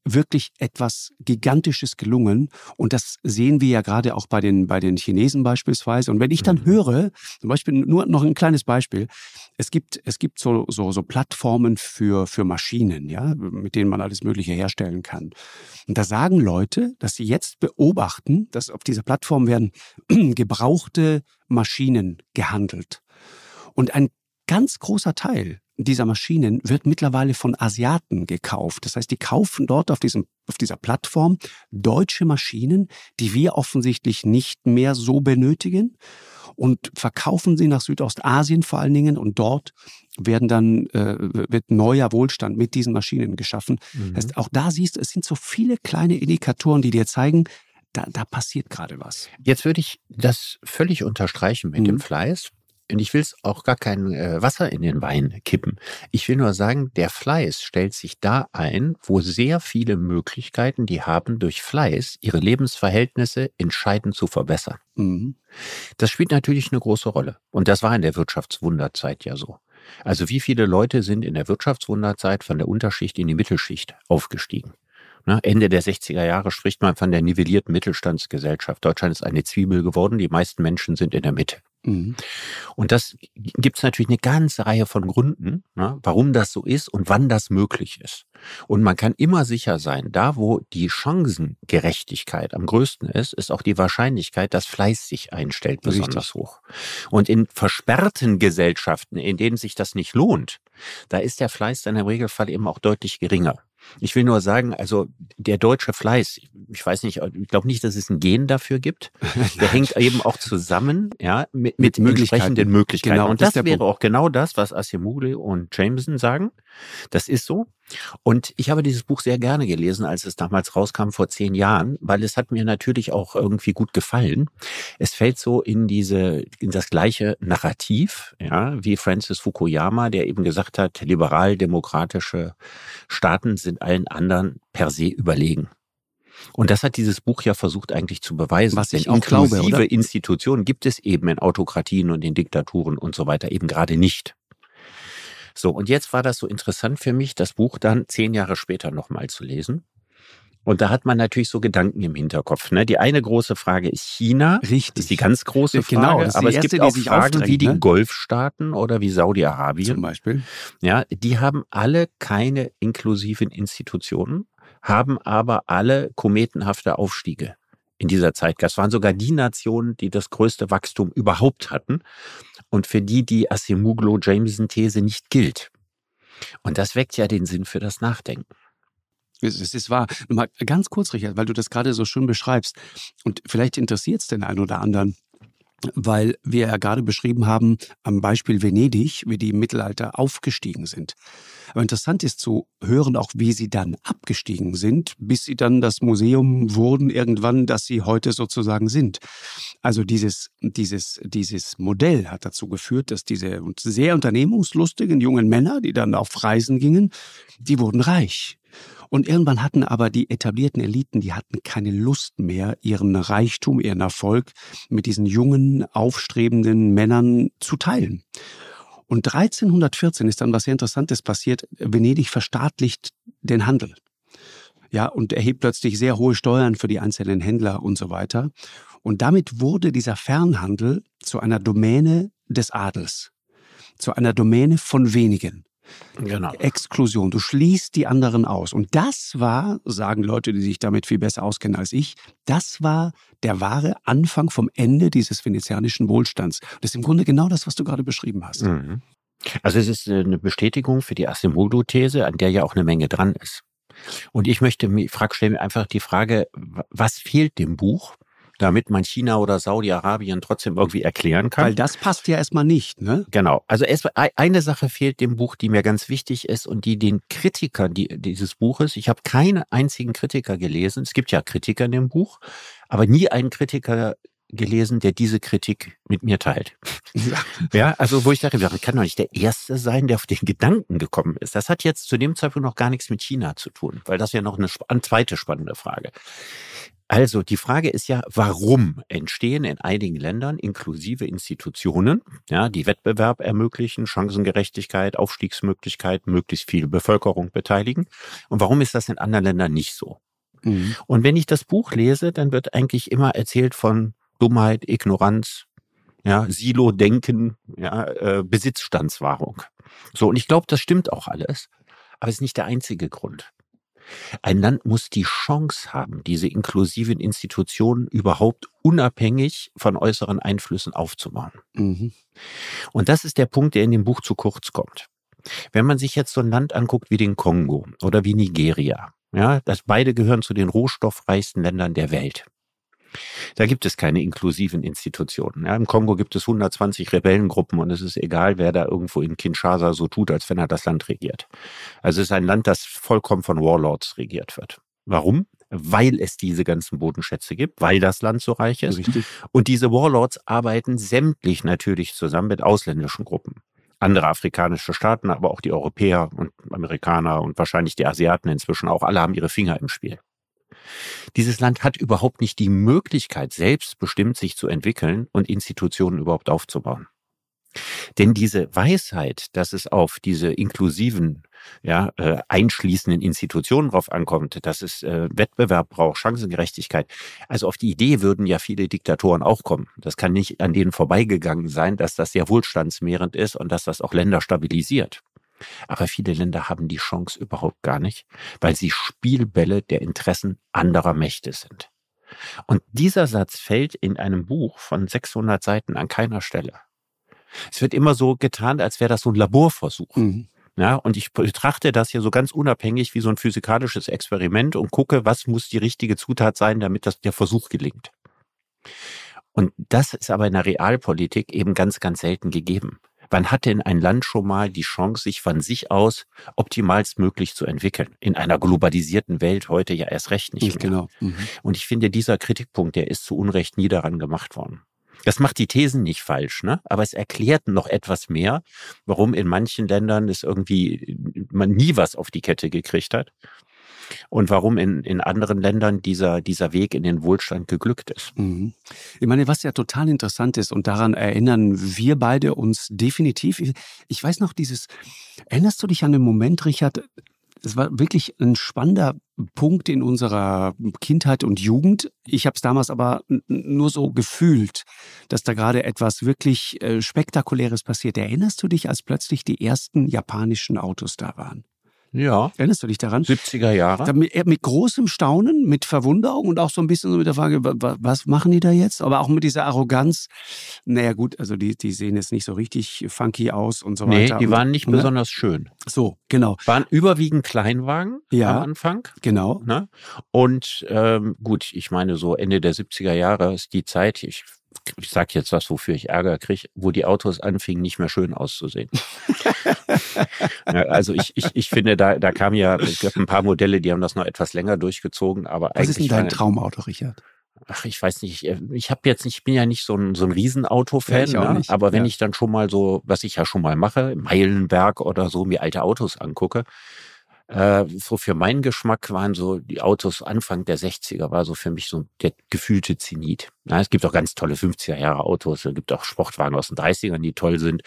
wirklich etwas Gigantisches gelungen. Und das sehen wir ja gerade auch bei den, bei den Chinesen beispielsweise. Und wenn ich dann mhm. höre, zum Beispiel nur noch ein kleines Beispiel, es gibt, es gibt so, so, so Plattformen für, für Maschinen, ja, mit denen man alles Mögliche herstellen kann. Und da sagen Leute, dass sie jetzt beobachten, dass auf dieser Plattform werden gebrauchte Maschinen gehandelt. Und ein ganz großer Teil dieser Maschinen wird mittlerweile von Asiaten gekauft. Das heißt, die kaufen dort auf, diesem, auf dieser Plattform deutsche Maschinen, die wir offensichtlich nicht mehr so benötigen und verkaufen sie nach Südostasien vor allen Dingen und dort werden dann äh, wird neuer Wohlstand mit diesen Maschinen geschaffen. Mhm. Das heißt, auch da siehst du, es sind so viele kleine Indikatoren, die dir zeigen, da, da passiert gerade was. Jetzt würde ich das völlig unterstreichen mit mhm. dem Fleiß. Und ich will es auch gar kein äh, Wasser in den Wein kippen. Ich will nur sagen, der Fleiß stellt sich da ein, wo sehr viele Möglichkeiten, die haben, durch Fleiß ihre Lebensverhältnisse entscheidend zu verbessern. Mhm. Das spielt natürlich eine große Rolle. Und das war in der Wirtschaftswunderzeit ja so. Also wie viele Leute sind in der Wirtschaftswunderzeit von der Unterschicht in die Mittelschicht aufgestiegen? Ne, Ende der 60er Jahre spricht man von der nivellierten Mittelstandsgesellschaft. Deutschland ist eine Zwiebel geworden. Die meisten Menschen sind in der Mitte. Mhm. Und das gibt es natürlich eine ganze Reihe von Gründen, ne, warum das so ist und wann das möglich ist. Und man kann immer sicher sein, da wo die Chancengerechtigkeit am größten ist, ist auch die Wahrscheinlichkeit, dass Fleiß sich einstellt, besonders Richtig. hoch. Und in versperrten Gesellschaften, in denen sich das nicht lohnt, da ist der Fleiß dann im Regelfall eben auch deutlich geringer. Ich will nur sagen, also der deutsche Fleiß, ich weiß nicht, ich glaube nicht, dass es ein Gen dafür gibt. Der hängt eben auch zusammen, ja, mit, mit, mit entsprechenden Möglichkeiten. Genau, und das, das wäre Punkt. auch genau das, was Asimoglu und Jameson sagen. Das ist so. Und ich habe dieses Buch sehr gerne gelesen, als es damals rauskam vor zehn Jahren, weil es hat mir natürlich auch irgendwie gut gefallen. Es fällt so in diese, in das gleiche Narrativ, ja, wie Francis Fukuyama, der eben gesagt hat, liberal-demokratische Staaten sind allen anderen per se überlegen. Und das hat dieses Buch ja versucht eigentlich zu beweisen. Was ich auch glaube, oder? Institutionen gibt es eben in Autokratien und in Diktaturen und so weiter eben gerade nicht. So, und jetzt war das so interessant für mich, das Buch dann zehn Jahre später nochmal zu lesen. Und da hat man natürlich so Gedanken im Hinterkopf. Ne? Die eine große Frage ist China. Richtig. Das ist die ganz große genau, Frage. Genau, aber es gibt auch Fragen wie die ne? Golfstaaten oder wie Saudi-Arabien. Zum Beispiel. Ja, die haben alle keine inklusiven Institutionen, haben aber alle kometenhafte Aufstiege in dieser Zeit. Das waren sogar die Nationen, die das größte Wachstum überhaupt hatten und für die die Asimuglo-Jameson-These nicht gilt. Und das weckt ja den Sinn für das Nachdenken. Es ist wahr. Mal ganz kurz, Richard, weil du das gerade so schön beschreibst. Und vielleicht interessiert es den einen oder anderen weil wir ja gerade beschrieben haben am Beispiel Venedig, wie die im Mittelalter aufgestiegen sind. Aber interessant ist zu hören auch, wie sie dann abgestiegen sind, bis sie dann das Museum wurden irgendwann, das sie heute sozusagen sind. Also dieses, dieses, dieses Modell hat dazu geführt, dass diese sehr unternehmungslustigen jungen Männer, die dann auf Reisen gingen, die wurden reich. Und irgendwann hatten aber die etablierten Eliten, die hatten keine Lust mehr, ihren Reichtum, ihren Erfolg mit diesen jungen, aufstrebenden Männern zu teilen. Und 1314 ist dann was sehr Interessantes passiert. Venedig verstaatlicht den Handel. Ja, und erhebt plötzlich sehr hohe Steuern für die einzelnen Händler und so weiter. Und damit wurde dieser Fernhandel zu einer Domäne des Adels, zu einer Domäne von wenigen. Genau. Exklusion. Du schließt die anderen aus. Und das war, sagen Leute, die sich damit viel besser auskennen als ich, das war der wahre Anfang vom Ende dieses venezianischen Wohlstands. Das ist im Grunde genau das, was du gerade beschrieben hast. Mhm. Also es ist eine Bestätigung für die Asimoglu-These, an der ja auch eine Menge dran ist. Und ich möchte mir, frag, stelle mir einfach die Frage, was fehlt dem Buch? Damit man China oder Saudi-Arabien trotzdem irgendwie erklären kann. Weil das passt ja erstmal nicht, ne? Genau. Also erst, eine Sache fehlt dem Buch, die mir ganz wichtig ist und die den Kritikern die, dieses Buches, ich habe keinen einzigen Kritiker gelesen, es gibt ja Kritiker in dem Buch, aber nie einen Kritiker gelesen, der diese Kritik mit mir teilt. Ja, ja also wo ich dachte, das kann doch nicht der Erste sein, der auf den Gedanken gekommen ist. Das hat jetzt zu dem Zeitpunkt noch gar nichts mit China zu tun, weil das ja noch eine, eine zweite spannende Frage. Also die Frage ist ja, warum entstehen in einigen Ländern inklusive Institutionen, ja, die Wettbewerb ermöglichen, Chancengerechtigkeit, Aufstiegsmöglichkeit, möglichst viel Bevölkerung beteiligen? Und warum ist das in anderen Ländern nicht so? Mhm. Und wenn ich das Buch lese, dann wird eigentlich immer erzählt von Dummheit, Ignoranz, ja, Silo-Denken, ja, äh, Besitzstandswahrung. So, und ich glaube, das stimmt auch alles, aber es ist nicht der einzige Grund. Ein Land muss die Chance haben, diese inklusiven Institutionen überhaupt unabhängig von äußeren Einflüssen aufzubauen. Mhm. Und das ist der Punkt, der in dem Buch zu kurz kommt. Wenn man sich jetzt so ein Land anguckt wie den Kongo oder wie Nigeria, ja, das beide gehören zu den rohstoffreichsten Ländern der Welt. Da gibt es keine inklusiven Institutionen. Ja, Im Kongo gibt es 120 Rebellengruppen und es ist egal, wer da irgendwo in Kinshasa so tut, als wenn er das Land regiert. Also es ist ein Land, das vollkommen von Warlords regiert wird. Warum? Weil es diese ganzen Bodenschätze gibt, weil das Land so reich ist. Richtig. Und diese Warlords arbeiten sämtlich natürlich zusammen mit ausländischen Gruppen andere afrikanische Staaten, aber auch die Europäer und Amerikaner und wahrscheinlich die Asiaten inzwischen auch, alle haben ihre Finger im Spiel. Dieses Land hat überhaupt nicht die Möglichkeit, selbstbestimmt sich zu entwickeln und Institutionen überhaupt aufzubauen. Denn diese Weisheit, dass es auf diese inklusiven, ja, äh, einschließenden Institutionen drauf ankommt, dass es äh, Wettbewerb braucht, Chancengerechtigkeit, also auf die Idee würden ja viele Diktatoren auch kommen. Das kann nicht an denen vorbeigegangen sein, dass das sehr wohlstandsmehrend ist und dass das auch Länder stabilisiert. Aber viele Länder haben die Chance überhaupt gar nicht, weil sie Spielbälle der Interessen anderer Mächte sind. Und dieser Satz fällt in einem Buch von 600 Seiten an keiner Stelle. Es wird immer so getan, als wäre das so ein Laborversuch. Mhm. Ja, und ich betrachte das hier so ganz unabhängig wie so ein physikalisches Experiment und gucke, was muss die richtige Zutat sein, damit das, der Versuch gelingt. Und das ist aber in der Realpolitik eben ganz, ganz selten gegeben. Wann hat denn ein Land schon mal die Chance, sich von sich aus optimalstmöglich zu entwickeln? In einer globalisierten Welt heute ja erst recht nicht mehr. Genau. Mhm. Und ich finde, dieser Kritikpunkt, der ist zu Unrecht nie daran gemacht worden. Das macht die Thesen nicht falsch, ne? Aber es erklärt noch etwas mehr, warum in manchen Ländern es irgendwie man nie was auf die Kette gekriegt hat und warum in, in anderen Ländern dieser, dieser Weg in den Wohlstand geglückt ist. Mhm. Ich meine, was ja total interessant ist und daran erinnern wir beide uns definitiv. Ich weiß noch dieses, erinnerst du dich an den Moment, Richard, es war wirklich ein spannender Punkt in unserer Kindheit und Jugend. Ich habe es damals aber nur so gefühlt, dass da gerade etwas wirklich äh, Spektakuläres passiert. Erinnerst du dich, als plötzlich die ersten japanischen Autos da waren? Ja. Erinnerst du dich daran? 70er Jahre. Mit, mit, großem Staunen, mit Verwunderung und auch so ein bisschen so mit der Frage, was machen die da jetzt? Aber auch mit dieser Arroganz. Naja, gut, also die, die sehen jetzt nicht so richtig funky aus und so nee, weiter. Nee, die waren nicht ne? besonders schön. So, genau. Waren überwiegend Kleinwagen ja, am Anfang. Genau. Ne? Und ähm, gut, ich meine, so Ende der 70er Jahre ist die Zeit, ich ich sage jetzt was, wofür ich Ärger kriege, wo die Autos anfingen, nicht mehr schön auszusehen. ja, also ich, ich, ich finde, da, da kam ja, es gab ein paar Modelle, die haben das noch etwas länger durchgezogen, aber was ist denn dein Traumauto, Richard? Ach, ich weiß nicht, ich, ich habe jetzt nicht, ich bin ja nicht so ein, so ein Riesenauto-Fan, ja, ne? aber wenn ja. ich dann schon mal so, was ich ja schon mal mache, Meilenberg oder so, mir alte Autos angucke, äh, so für meinen Geschmack waren so die Autos Anfang der 60er war so für mich so der gefühlte Zenit. Ja, es gibt auch ganz tolle 50er Jahre Autos, es gibt auch Sportwagen aus den 30ern, die toll sind.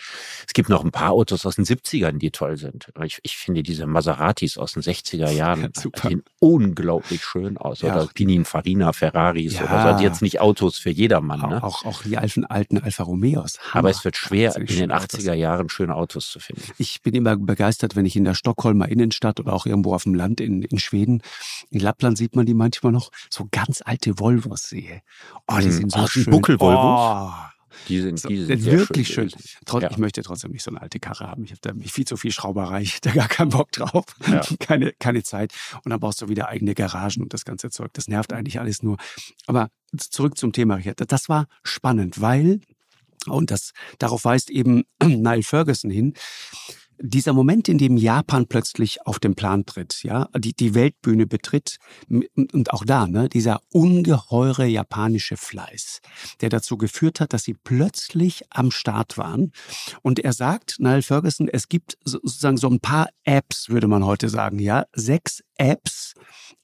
Es gibt noch ein paar Autos aus den 70ern, die toll sind. Ich, ich finde diese Maseratis aus den 60er Jahren ja, sehen unglaublich schön aus. Ja. Oder Pininfarina Ferraris ja. oder so. Jetzt nicht Autos für jedermann. Ne? Auch, auch die alten, alten Alfa Romeos. Hammer. Aber es wird schwer, in den 80er Jahren schöne Autos zu finden. Ich bin immer begeistert, wenn ich in der Stockholmer Innenstadt oder auch irgendwo auf dem Land in, in Schweden, in Lappland sieht man die manchmal noch, so ganz alte Volvos sehe. Oh, die sind so oh, schön. Buckel-Volvos. Oh. Die sind, so, die sind wirklich schön. schön. Ja. Ich möchte trotzdem nicht so eine alte Karre haben. Ich habe da viel zu viel Schrauberei. Ich habe da gar keinen Bock drauf. Ja. keine, keine Zeit. Und dann brauchst du wieder eigene Garagen und das ganze Zeug. Das nervt eigentlich alles nur. Aber zurück zum Thema, Richard. Das war spannend, weil, und das, darauf weist eben Niall Ferguson hin, dieser Moment, in dem Japan plötzlich auf den Plan tritt, ja, die, die Weltbühne betritt, und auch da, ne, dieser ungeheure japanische Fleiß, der dazu geführt hat, dass sie plötzlich am Start waren. Und er sagt, Niall Ferguson, es gibt sozusagen so ein paar Apps, würde man heute sagen, ja, sechs Apps,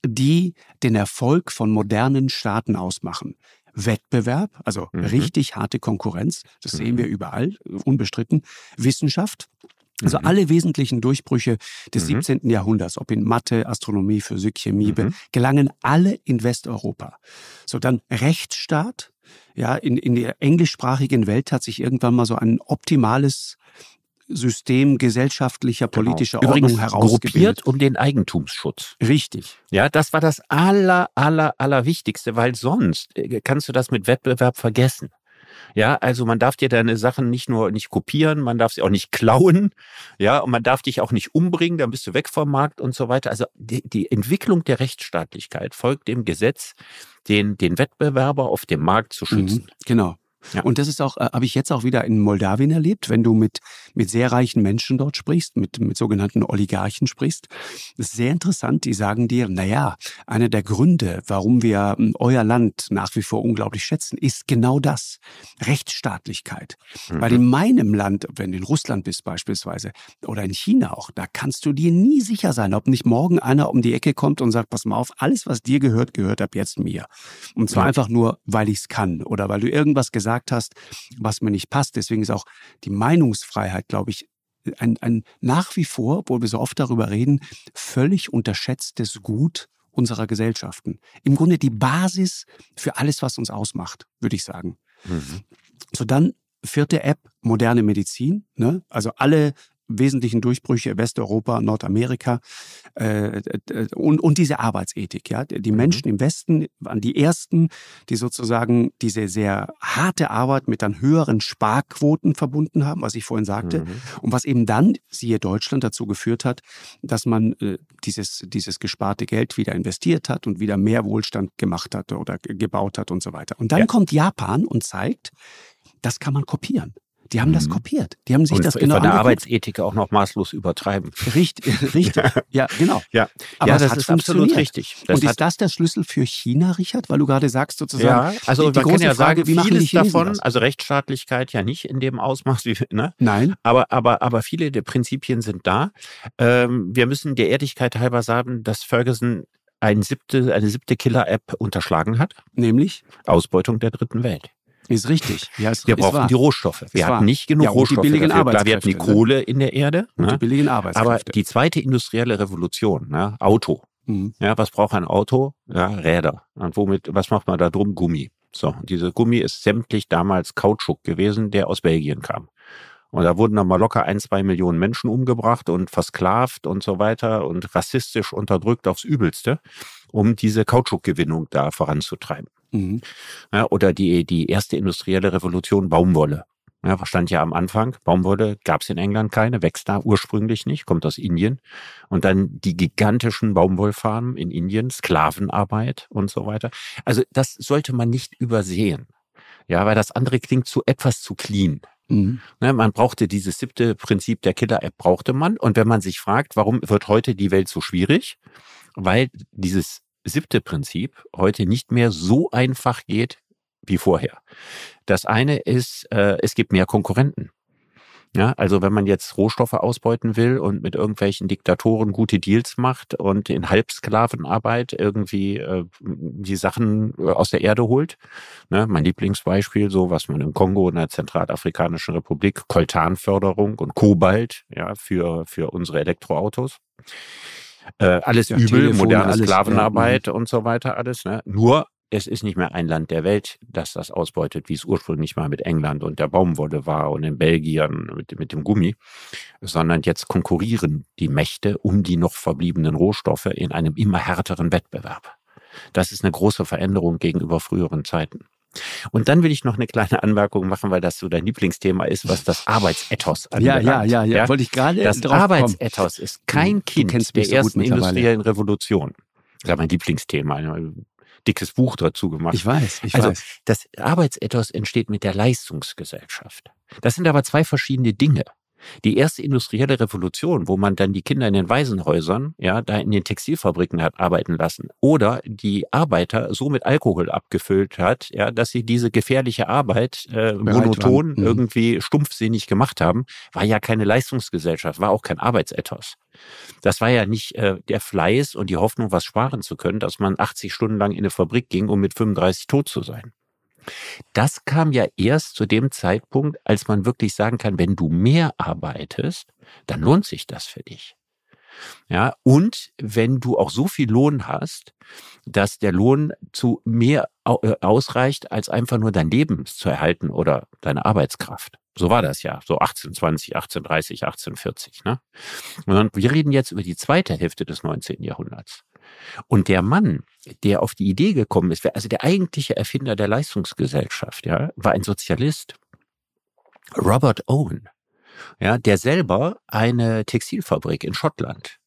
die den Erfolg von modernen Staaten ausmachen. Wettbewerb, also mhm. richtig harte Konkurrenz, das sehen wir mhm. überall, unbestritten. Wissenschaft, also mhm. alle wesentlichen Durchbrüche des mhm. 17. Jahrhunderts, ob in Mathe, Astronomie, Physik, Chemie, mhm. gelangen alle in Westeuropa. So dann Rechtsstaat. Ja, in, in der englischsprachigen Welt hat sich irgendwann mal so ein optimales System gesellschaftlicher, genau. politischer genau. Ordnung herausgebildet. um den Eigentumsschutz. Richtig. Ja, das war das aller, aller, aller Wichtigste, weil sonst äh, kannst du das mit Wettbewerb vergessen. Ja, also man darf dir deine Sachen nicht nur nicht kopieren, man darf sie auch nicht klauen, ja, und man darf dich auch nicht umbringen, dann bist du weg vom Markt und so weiter. Also die, die Entwicklung der Rechtsstaatlichkeit folgt dem Gesetz, den, den Wettbewerber auf dem Markt zu schützen. Mhm, genau. Ja. Und das ist auch, äh, habe ich jetzt auch wieder in Moldawien erlebt, wenn du mit, mit sehr reichen Menschen dort sprichst, mit, mit sogenannten Oligarchen sprichst. Das ist sehr interessant. Die sagen dir, na ja, einer der Gründe, warum wir hm, euer Land nach wie vor unglaublich schätzen, ist genau das. Rechtsstaatlichkeit. Mhm. Weil in meinem Land, wenn du in Russland bist beispielsweise, oder in China auch, da kannst du dir nie sicher sein, ob nicht morgen einer um die Ecke kommt und sagt, pass mal auf, alles, was dir gehört, gehört ab jetzt mir. Und zwar ja. einfach nur, weil ich es kann oder weil du irgendwas gesagt gesagt hast, was mir nicht passt. Deswegen ist auch die Meinungsfreiheit, glaube ich, ein, ein nach wie vor, wo wir so oft darüber reden, völlig unterschätztes Gut unserer Gesellschaften. Im Grunde die Basis für alles, was uns ausmacht, würde ich sagen. Mhm. So dann vierte App, moderne Medizin. Ne? Also alle wesentlichen Durchbrüche Westeuropa, Nordamerika äh, und, und diese Arbeitsethik. Ja, die mhm. Menschen im Westen waren die ersten, die sozusagen diese sehr harte Arbeit mit dann höheren Sparquoten verbunden haben, was ich vorhin sagte, mhm. und was eben dann siehe Deutschland dazu geführt hat, dass man äh, dieses dieses gesparte Geld wieder investiert hat und wieder mehr Wohlstand gemacht hat oder gebaut hat und so weiter. Und dann ja. kommt Japan und zeigt, das kann man kopieren. Die haben mhm. das kopiert. Die haben sich und das genau von der Arbeitsethik auch noch maßlos übertreiben. Richtig, richtig. ja, genau. Ja, Aber ja das ist absolut richtig. Das und ist das der Schlüssel für China, Richard? Weil du gerade sagst sozusagen. Ja, also die, die man kann ja Frage, sagen, wie machen vieles davon, das? also Rechtsstaatlichkeit ja nicht in dem Ausmaß wie, ne? Nein. Aber, aber, aber viele der Prinzipien sind da. Ähm, wir müssen der Ehrlichkeit halber sagen, dass Ferguson ein siebte, eine siebte Killer-App unterschlagen hat. Nämlich? Ausbeutung der dritten Welt. Ist richtig. Ja, ist, wir brauchen wahr. die Rohstoffe. Wir hatten nicht genug ja, Rohstoffe. Die billigen dafür. Klar, wir hatten die Kohle ne? in der Erde. Und ne? die billigen Arbeitskräfte. Aber die zweite industrielle Revolution, ne? Auto. Mhm. Ja, was braucht ein Auto? Ja, Räder. Und womit, was macht man da drum? Gummi. So, diese Gummi ist sämtlich damals Kautschuk gewesen, der aus Belgien kam. Und da wurden dann mal locker ein, zwei Millionen Menschen umgebracht und versklavt und so weiter und rassistisch unterdrückt aufs Übelste, um diese Kautschukgewinnung da voranzutreiben. Mhm. Ja, oder die, die erste industrielle Revolution Baumwolle. Ja, stand ja am Anfang. Baumwolle gab es in England keine, wächst da ursprünglich nicht, kommt aus Indien. Und dann die gigantischen Baumwollfarmen in Indien, Sklavenarbeit und so weiter. Also das sollte man nicht übersehen. Ja, weil das andere klingt zu etwas zu clean. Mhm. Ne, man brauchte dieses siebte Prinzip der Killer-App, brauchte man. Und wenn man sich fragt, warum wird heute die Welt so schwierig? Weil dieses siebte Prinzip heute nicht mehr so einfach geht wie vorher. Das eine ist, äh, es gibt mehr Konkurrenten. Ja, also wenn man jetzt Rohstoffe ausbeuten will und mit irgendwelchen Diktatoren gute Deals macht und in Halbsklavenarbeit irgendwie äh, die Sachen äh, aus der Erde holt. Ne, mein Lieblingsbeispiel, so was man im Kongo in der Zentralafrikanischen Republik, Koltanförderung und Kobalt, ja, für, für unsere Elektroautos. Äh, alles ja, übel, Telefon, moderne alles, Sklavenarbeit ja, mhm. und so weiter, alles. Ne? Nur es ist nicht mehr ein Land der Welt, das das ausbeutet, wie es ursprünglich mal mit England und der Baumwolle war und in Belgien mit, mit dem Gummi, sondern jetzt konkurrieren die Mächte um die noch verbliebenen Rohstoffe in einem immer härteren Wettbewerb. Das ist eine große Veränderung gegenüber früheren Zeiten. Und dann will ich noch eine kleine Anmerkung machen, weil das so dein Lieblingsthema ist, was das Arbeitsethos anbelangt. Ja, ja, ja, ja, wollte ich gerade Das Arbeitsethos ist kein Kind der ersten industriellen Revolution. Das ist mein Lieblingsthema. Ein dickes Buch dazu gemacht. Ich weiß, ich also, weiß. Das Arbeitsethos entsteht mit der Leistungsgesellschaft. Das sind aber zwei verschiedene Dinge. Die erste industrielle Revolution, wo man dann die Kinder in den Waisenhäusern, ja, da in den Textilfabriken hat arbeiten lassen oder die Arbeiter so mit Alkohol abgefüllt hat, ja, dass sie diese gefährliche Arbeit äh, monoton mhm. irgendwie stumpfsinnig gemacht haben, war ja keine Leistungsgesellschaft, war auch kein Arbeitsethos. Das war ja nicht äh, der Fleiß und die Hoffnung, was sparen zu können, dass man 80 Stunden lang in eine Fabrik ging, um mit 35 tot zu sein. Das kam ja erst zu dem Zeitpunkt, als man wirklich sagen kann, wenn du mehr arbeitest, dann lohnt sich das für dich. Ja, und wenn du auch so viel Lohn hast, dass der Lohn zu mehr äh, ausreicht, als einfach nur dein Leben zu erhalten oder deine Arbeitskraft. So war das ja, so 1820, 1830, 1840. Ne? Und wir reden jetzt über die zweite Hälfte des 19. Jahrhunderts. Und der Mann, der auf die Idee gekommen ist, also der eigentliche Erfinder der Leistungsgesellschaft, ja, war ein Sozialist. Robert Owen, ja, der selber eine Textilfabrik in Schottland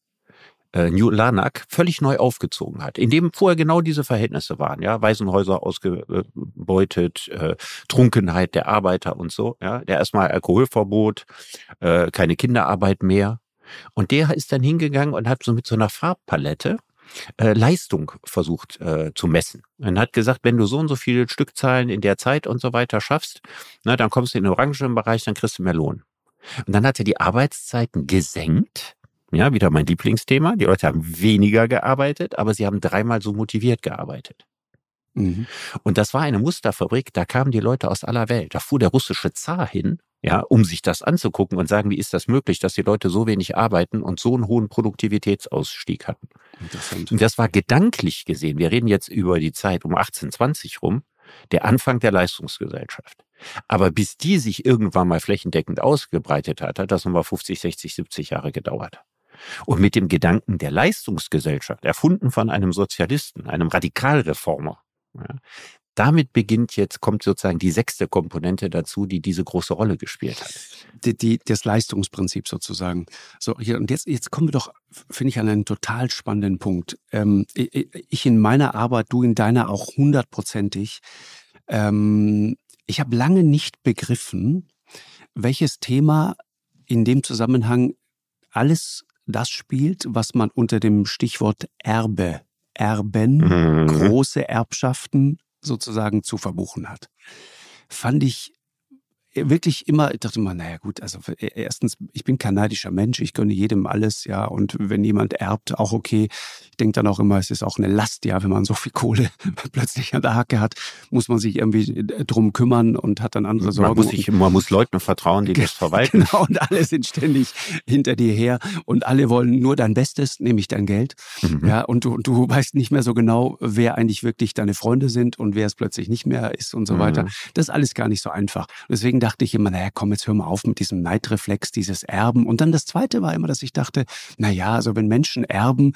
äh, New Lanark völlig neu aufgezogen hat, in dem vorher genau diese Verhältnisse waren, ja, Waisenhäuser ausgebeutet, äh, Trunkenheit der Arbeiter und so, ja, der erstmal Alkoholverbot, äh, keine Kinderarbeit mehr. Und der ist dann hingegangen und hat so mit so einer Farbpalette äh, Leistung versucht äh, zu messen. Und hat gesagt, wenn du so und so viele Stückzahlen in der Zeit und so weiter schaffst, na, dann kommst du in den orangen Bereich, dann kriegst du mehr Lohn. Und dann hat er die Arbeitszeiten gesenkt. Ja, wieder mein Lieblingsthema. Die Leute haben weniger gearbeitet, aber sie haben dreimal so motiviert gearbeitet. Mhm. Und das war eine Musterfabrik, da kamen die Leute aus aller Welt. Da fuhr der russische Zar hin ja, um sich das anzugucken und sagen, wie ist das möglich, dass die Leute so wenig arbeiten und so einen hohen Produktivitätsausstieg hatten. Und das war gedanklich gesehen, wir reden jetzt über die Zeit um 1820 rum, der Anfang der Leistungsgesellschaft. Aber bis die sich irgendwann mal flächendeckend ausgebreitet hat, hat das nochmal 50, 60, 70 Jahre gedauert. Und mit dem Gedanken der Leistungsgesellschaft, erfunden von einem Sozialisten, einem Radikalreformer, ja, damit beginnt jetzt, kommt sozusagen die sechste Komponente dazu, die diese große Rolle gespielt hat. Die, die, das Leistungsprinzip sozusagen. So, hier, und jetzt, jetzt kommen wir doch, finde ich, an einen total spannenden Punkt. Ähm, ich in meiner Arbeit, du in deiner auch hundertprozentig. Ähm, ich habe lange nicht begriffen, welches Thema in dem Zusammenhang alles das spielt, was man unter dem Stichwort Erbe Erben, mhm. große Erbschaften sozusagen zu verbuchen hat. Fand ich wirklich immer, ich dachte immer, naja gut, also e, erstens, ich bin kanadischer Mensch, ich gönne jedem alles, ja, und wenn jemand erbt, auch okay. Ich denke dann auch immer, es ist auch eine Last, ja, wenn man so viel Kohle plötzlich an der Hacke hat, muss man sich irgendwie äh, drum kümmern und hat dann andere Sorgen. Man muss, sich, man muss Leuten vertrauen, die das verwalten. Genau, und alle sind ständig hinter dir her und alle wollen nur dein Bestes, nämlich dein Geld, mhm. ja, und du, du weißt nicht mehr so genau, wer eigentlich wirklich deine Freunde sind und wer es plötzlich nicht mehr ist und so mhm. weiter. Das ist alles gar nicht so einfach. Deswegen dachte ich immer, naja, komm, jetzt hör mal auf mit diesem Neidreflex, dieses Erben. Und dann das Zweite war immer, dass ich dachte, naja, also wenn Menschen erben,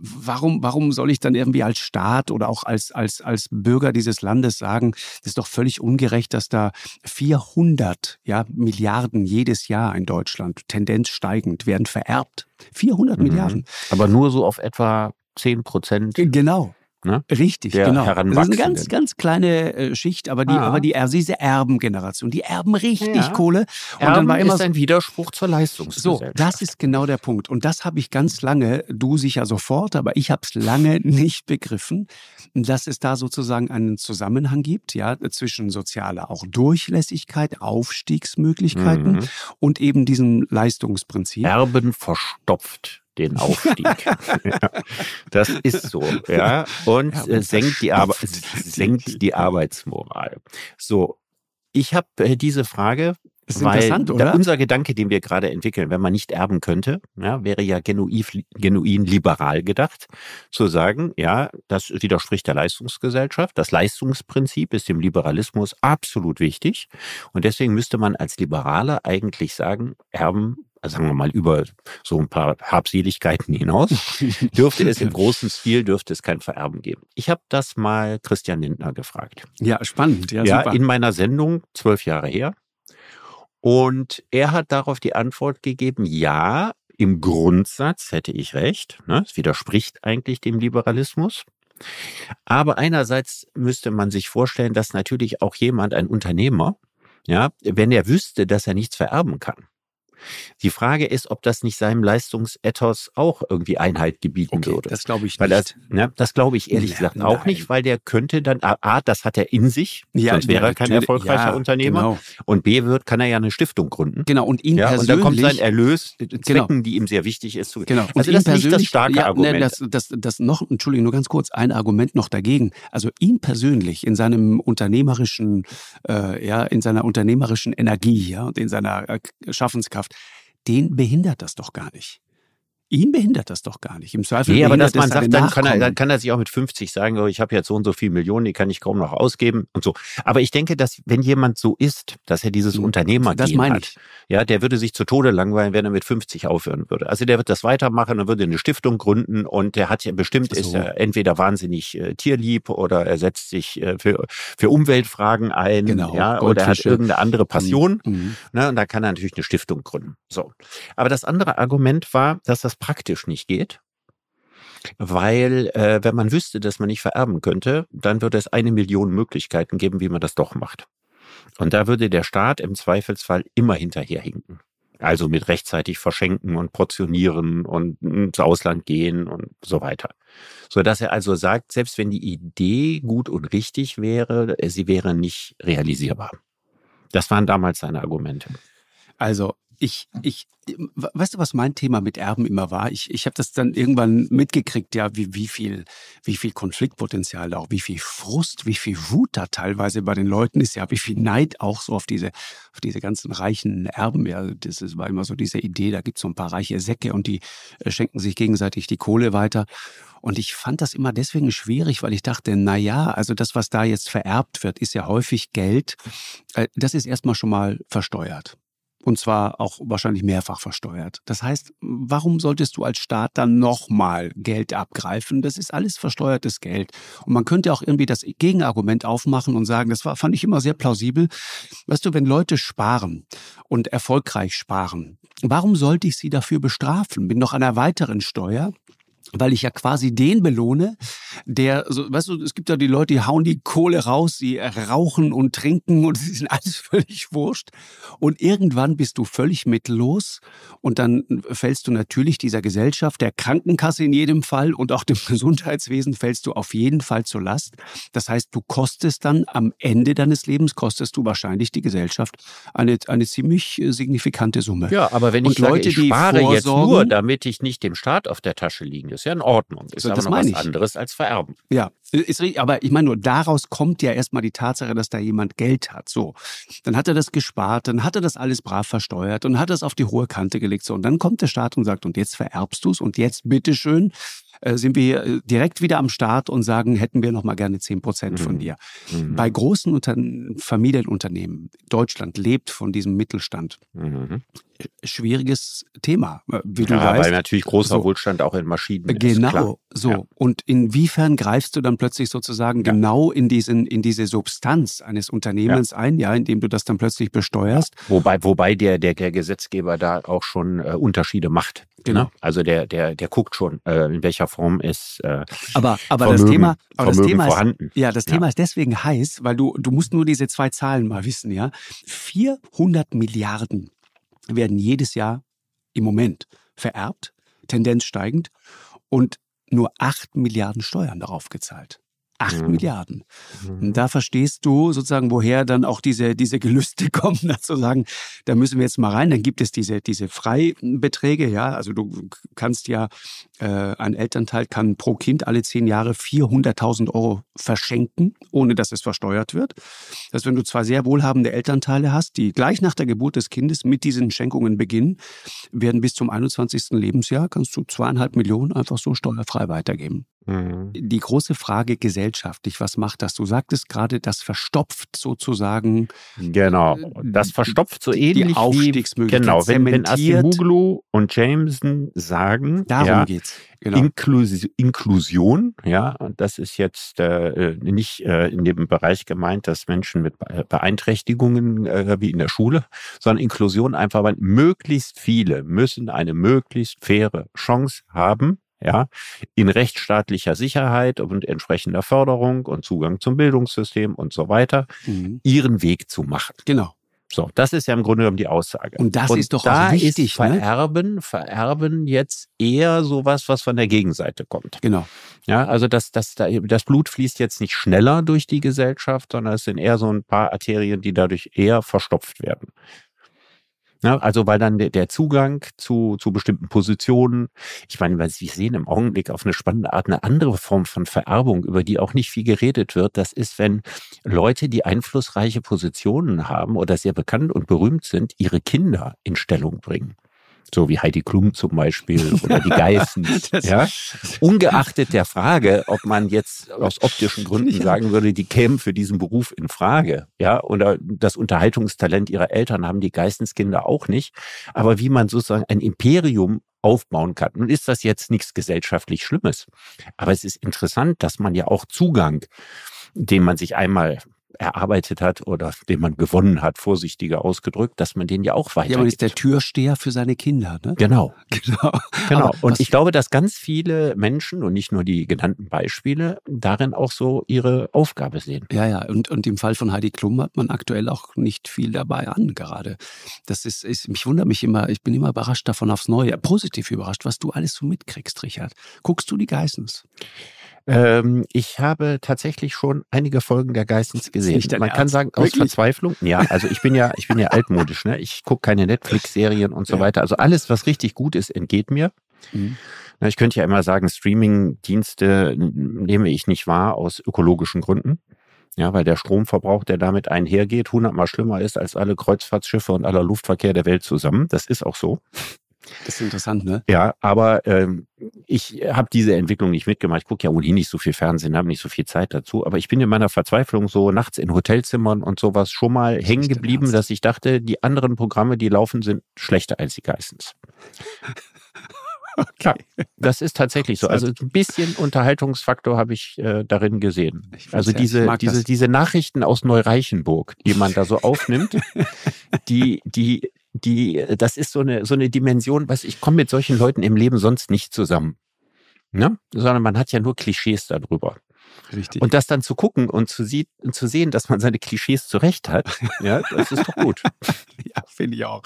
warum, warum soll ich dann irgendwie als Staat oder auch als, als, als Bürger dieses Landes sagen, das ist doch völlig ungerecht, dass da 400 ja, Milliarden jedes Jahr in Deutschland, Tendenz steigend, werden vererbt. 400 mhm. Milliarden. Aber nur so auf etwa 10 Prozent. Genau. Ne? Richtig, der genau. Das ist eine ganz, ganz kleine äh, Schicht, aber die, ah. aber die, also diese Erbengeneration, die erben richtig ja. Kohle. Und Erben dann war immer ist ein Widerspruch zur Leistungsgesellschaft. So, das ist genau der Punkt. Und das habe ich ganz lange, du sicher sofort, aber ich habe es lange nicht begriffen, dass es da sozusagen einen Zusammenhang gibt, ja, zwischen sozialer auch Durchlässigkeit, Aufstiegsmöglichkeiten mhm. und eben diesem Leistungsprinzip. Erben verstopft den Aufstieg. ja, das ist so, ja. Und ja, äh, senkt, die Arbe senkt die Arbeitsmoral. So, ich habe äh, diese Frage ist Weil interessant, oder? unser Gedanke, den wir gerade entwickeln, wenn man nicht erben könnte, ja, wäre ja genuin, genuin liberal gedacht, zu sagen, ja, das widerspricht der Leistungsgesellschaft. Das Leistungsprinzip ist dem Liberalismus absolut wichtig. Und deswegen müsste man als Liberaler eigentlich sagen, Erben sagen wir mal über so ein paar Habseligkeiten hinaus, dürfte es im großen Stil, dürfte es kein Vererben geben. Ich habe das mal Christian Lindner gefragt. Ja, spannend. Ja, ja in meiner Sendung, zwölf Jahre her, und er hat darauf die Antwort gegeben, ja, im Grundsatz hätte ich recht. Ne? Es widerspricht eigentlich dem Liberalismus. Aber einerseits müsste man sich vorstellen, dass natürlich auch jemand, ein Unternehmer, ja, wenn er wüsste, dass er nichts vererben kann, Die Frage ist, ob das nicht seinem Leistungsethos auch irgendwie Einhalt gebieten Okay, würde. das glaube ich Weil nicht. das, ne, das glaube ich ehrlich Ja, gesagt auch nein. nicht, weil der könnte dann, A, das hat er in sich, sonst wäre er kein erfolgreicher Ja, Unternehmer. Genau, Und B, wird, kann er ja eine Stiftung gründen. genau. und ihn Ja, und persönlich. dann kommt sein Erlös, äh, Genau. Zwecken, die ihm sehr wichtig ist. Zu, Genau. Also ihn das ist nicht das starke ja, Argument. Ne, das, das, das noch, Entschuldigung, nur ganz kurz, ein Argument noch dagegen. Also ihn persönlich in seinem unternehmerischen, äh, ja, in seiner unternehmerischen Energie, ja, und in seiner äh, Schaffenskraft, den behindert das doch gar nicht. Ihn behindert das doch gar nicht. Im Zweifel Nee, aber dass man sagt, dann kann, er, dann kann er sich auch mit 50 sagen, oh, ich habe jetzt so und so viel Millionen, die kann ich kaum noch ausgeben und so. Aber ich denke, dass wenn jemand so ist, dass er dieses Mhm. Unternehmer Das meine hat, ich. ja, der würde sich zu Tode langweilen, wenn er mit 50 aufhören würde. Also der wird das weitermachen, er würde eine Stiftung gründen und der hat ja bestimmt, So. ist er entweder wahnsinnig äh, tierlieb oder er setzt sich äh, für, für Umweltfragen ein, Genau, ja, oder er hat irgendeine andere Passion. Mhm. Ne, und da kann er natürlich eine Stiftung gründen. So. Aber das andere Argument war, dass das praktisch nicht geht. Weil, äh, wenn man wüsste, dass man nicht vererben könnte, dann würde es eine Million Möglichkeiten geben, wie man das doch macht. Und da würde der Staat im Zweifelsfall immer hinterherhinken. Also mit rechtzeitig verschenken und portionieren und ins Ausland gehen und so weiter. So dass er also sagt, selbst wenn die Idee gut und richtig wäre, äh, sie wäre nicht realisierbar. Das waren damals seine Argumente. Also ich, ich, weißt du, was mein Thema mit Erben immer war? Ich, ich habe das dann irgendwann mitgekriegt, ja, wie, wie viel, wie viel Konfliktpotenzial auch, wie viel Frust, wie viel Wut da teilweise bei den Leuten ist, ja, wie viel Neid auch so auf diese, auf diese ganzen reichen Erben. Ja, das ist, war immer so diese Idee, da gibt's so ein paar reiche Säcke und die äh, schenken sich gegenseitig die Kohle weiter. Und ich fand das immer deswegen schwierig, weil ich dachte, na ja, also das, was da jetzt vererbt wird, ist ja häufig Geld. Äh, Das ist erstmal schon mal versteuert. Und zwar auch wahrscheinlich mehrfach versteuert. Das heißt, warum solltest du als Staat dann nochmal Geld abgreifen? Das ist alles versteuertes Geld. Und man könnte auch irgendwie das Gegenargument aufmachen und sagen, das war, fand ich immer sehr plausibel. Weißt du, wenn Leute sparen und erfolgreich sparen, warum sollte ich sie dafür bestrafen? Mit noch einer weiteren Steuer? Weil ich ja quasi den belohne, der, so, weißt du, es gibt ja die Leute, die hauen die Kohle raus, sie rauchen und trinken und sie sind alles völlig wurscht. Und irgendwann bist du völlig mittellos und dann fällst du natürlich dieser Gesellschaft, der Krankenkasse in jedem Fall und auch dem Gesundheitswesen fällst du auf jeden Fall zur Last. Das heißt, du kostest dann am Ende deines Lebens, kostest du wahrscheinlich die Gesellschaft eine, eine ziemlich äh, signifikante Summe. Ja, aber wenn Und ich sage, Leute, ich die spare jetzt nur, damit ich nicht dem Staat auf der Tasche liegen, ist ja in Ordnung. Ist So, aber das noch was ich. anderes als vererben. Ja, ist richtig, aber ich meine nur, daraus kommt ja erstmal die Tatsache, dass da jemand Geld hat. So, dann hat er das gespart, dann hat er das alles brav versteuert und hat es auf die hohe Kante gelegt. So, und dann kommt der Staat und sagt, und jetzt vererbst du es und jetzt bitteschön äh, sind wir äh, direkt wieder am Start und sagen, hätten wir noch mal gerne 10 Prozent von Mhm. dir. Mhm. Bei großen Unter Familienunternehmen, Deutschland lebt von diesem Mittelstand. Mhm. Schwieriges Thema, äh, wie du Ja, weißt. weil natürlich großer So. Wohlstand auch in Maschinen ist. Genau, so. Ja. Und inwiefern greifst du dann plötzlich sozusagen Ja. genau in diesen, in diese Substanz eines Unternehmens ein, ja, indem du das dann plötzlich besteuerst? Wobei, wobei der, der, der Gesetzgeber da auch schon äh, Unterschiede macht. Genau. Ne? Also der, der, der guckt schon, äh, in welcher Form ist äh, Aber, aber Vermögen, das Thema, aber das Thema ist, ja, das Ja. Thema ist deswegen heiß, weil du, du musst nur diese zwei Zahlen mal wissen, ja. 400 Milliarden werden jedes Jahr im Moment vererbt, Tendenz steigend, und nur 8 Milliarden Steuern darauf gezahlt. 8 Mhm. Milliarden. Und da verstehst du sozusagen, woher dann auch diese, diese Gelüste kommen, da zu sagen, da müssen wir jetzt mal rein. Dann gibt es diese, diese Freibeträge, ja. Also du kannst ja, äh, ein Elternteil kann pro Kind alle zehn Jahre 400.000 Euro verschenken, ohne dass es versteuert wird. Das heißt, wenn du zwei sehr wohlhabende Elternteile hast, die gleich nach der Geburt des Kindes mit diesen Schenkungen beginnen, werden bis zum 21. Lebensjahr kannst du zweieinhalb Millionen einfach so steuerfrei weitergeben. Mhm. Die große Frage gesellschaftlich, was macht das? Du sagtest gerade, das verstopft sozusagen Genau. Das verstopft so die ähnlich wie Aufstiegsmöglichkeit, genau, wenn, wenn. Acemoglu und Jameson sagen, Darum ja, geht's. Genau. Inklus Inklusion, ja, und das ist jetzt äh, nicht äh, in dem Bereich gemeint, dass Menschen mit Be- Beeinträchtigungen äh, wie in der Schule, sondern Inklusion einfach, weil möglichst viele müssen eine möglichst faire Chance haben, ja, in rechtsstaatlicher Sicherheit und entsprechender Förderung und Zugang zum Bildungssystem und so weiter, Mhm. ihren Weg zu machen. Genau. So, das ist ja im Grunde genommen die Aussage. Und das Und ist doch da auch wichtig. Ist ne? vererben, vererben jetzt eher sowas, was von der Gegenseite kommt. Genau. Ja, also das, das, das Blut fließt jetzt nicht schneller durch die Gesellschaft, sondern es sind eher so ein paar Arterien, die dadurch eher verstopft werden. Ja, also weil dann der, der Zugang zu, zu bestimmten Positionen, ich meine, weil Sie sehen im Augenblick auf eine spannende Art eine andere Form von Vererbung, über die auch nicht viel geredet wird. Das ist, wenn Leute, die einflussreiche Positionen haben oder sehr bekannt und berühmt sind, ihre Kinder in Stellung bringen. So wie Heidi Klum zum Beispiel oder die. Das- ja? Ungeachtet der Frage, ob man jetzt aus optischen Gründen sagen würde, die kämen für diesen Beruf in Frage. Ja, oder das Unterhaltungstalent ihrer Eltern haben die Geistenskinder auch nicht. Aber wie man sozusagen ein Imperium aufbauen kann. Nun ist das jetzt nichts gesellschaftlich Schlimmes. Aber es ist interessant, dass man ja auch Zugang, den man sich einmal erarbeitet hat oder den man gewonnen hat, vorsichtiger ausgedrückt, dass man den ja auch weitergibt. Ja, man ist der Türsteher für seine Kinder. Ne? Genau, Genau. genau. Aber und ich glaube, dass ganz viele Menschen und nicht nur die genannten Beispiele darin auch so ihre Aufgabe sehen. Ja, ja, und, und im Fall von Heidi Klum hat man aktuell auch nicht viel dabei an gerade. Das ist, ist, mich wundert mich immer, ich bin immer überrascht davon aufs Neue, positiv überrascht, was du alles so mitkriegst, Richard. Guckst du die Geissens? Ähm, ich habe tatsächlich schon einige Folgen der Geistens gesehen. Man kann Ernst? sagen, aus Wirklich? Verzweiflung. Ja, also ich bin ja, ich bin ja altmodisch, ne? Ich gucke keine Netflix-Serien und so Ja. weiter. Also alles, was richtig gut ist, entgeht mir. Mhm. Na, Ich könnte ja immer sagen, Streaming-Dienste nehme ich nicht wahr aus ökologischen Gründen. Ja, weil der Stromverbrauch, der damit einhergeht, hundertmal schlimmer ist als alle Kreuzfahrtschiffe und aller Luftverkehr der Welt zusammen. Das ist auch so. Das ist interessant, ne? Ja, aber ähm, ich habe diese Entwicklung nicht mitgemacht. Ich gucke ja ohnehin nicht so viel Fernsehen, habe nicht so viel Zeit dazu. Aber ich bin in meiner Verzweiflung so nachts in Hotelzimmern und sowas schon mal hängen geblieben, dass ich dachte, die anderen Programme, die laufen, sind schlechter als die Geistens. Ja, das ist tatsächlich so. Also ein bisschen Unterhaltungsfaktor habe ich äh, darin gesehen. Ich Also ja- diese, mag diese, das. diese Nachrichten aus Neureichenburg, die man da so aufnimmt, die, die, die, das ist so eine, so eine Dimension, was ich komme mit solchen Leuten im Leben sonst nicht zusammen. Ne? Sondern man hat ja nur Klischees darüber. Richtig. Und das dann zu gucken und zu, sie zu sehen, dass man seine Klischees zurecht hat, ja, das ist doch gut. Ja, finde ich auch.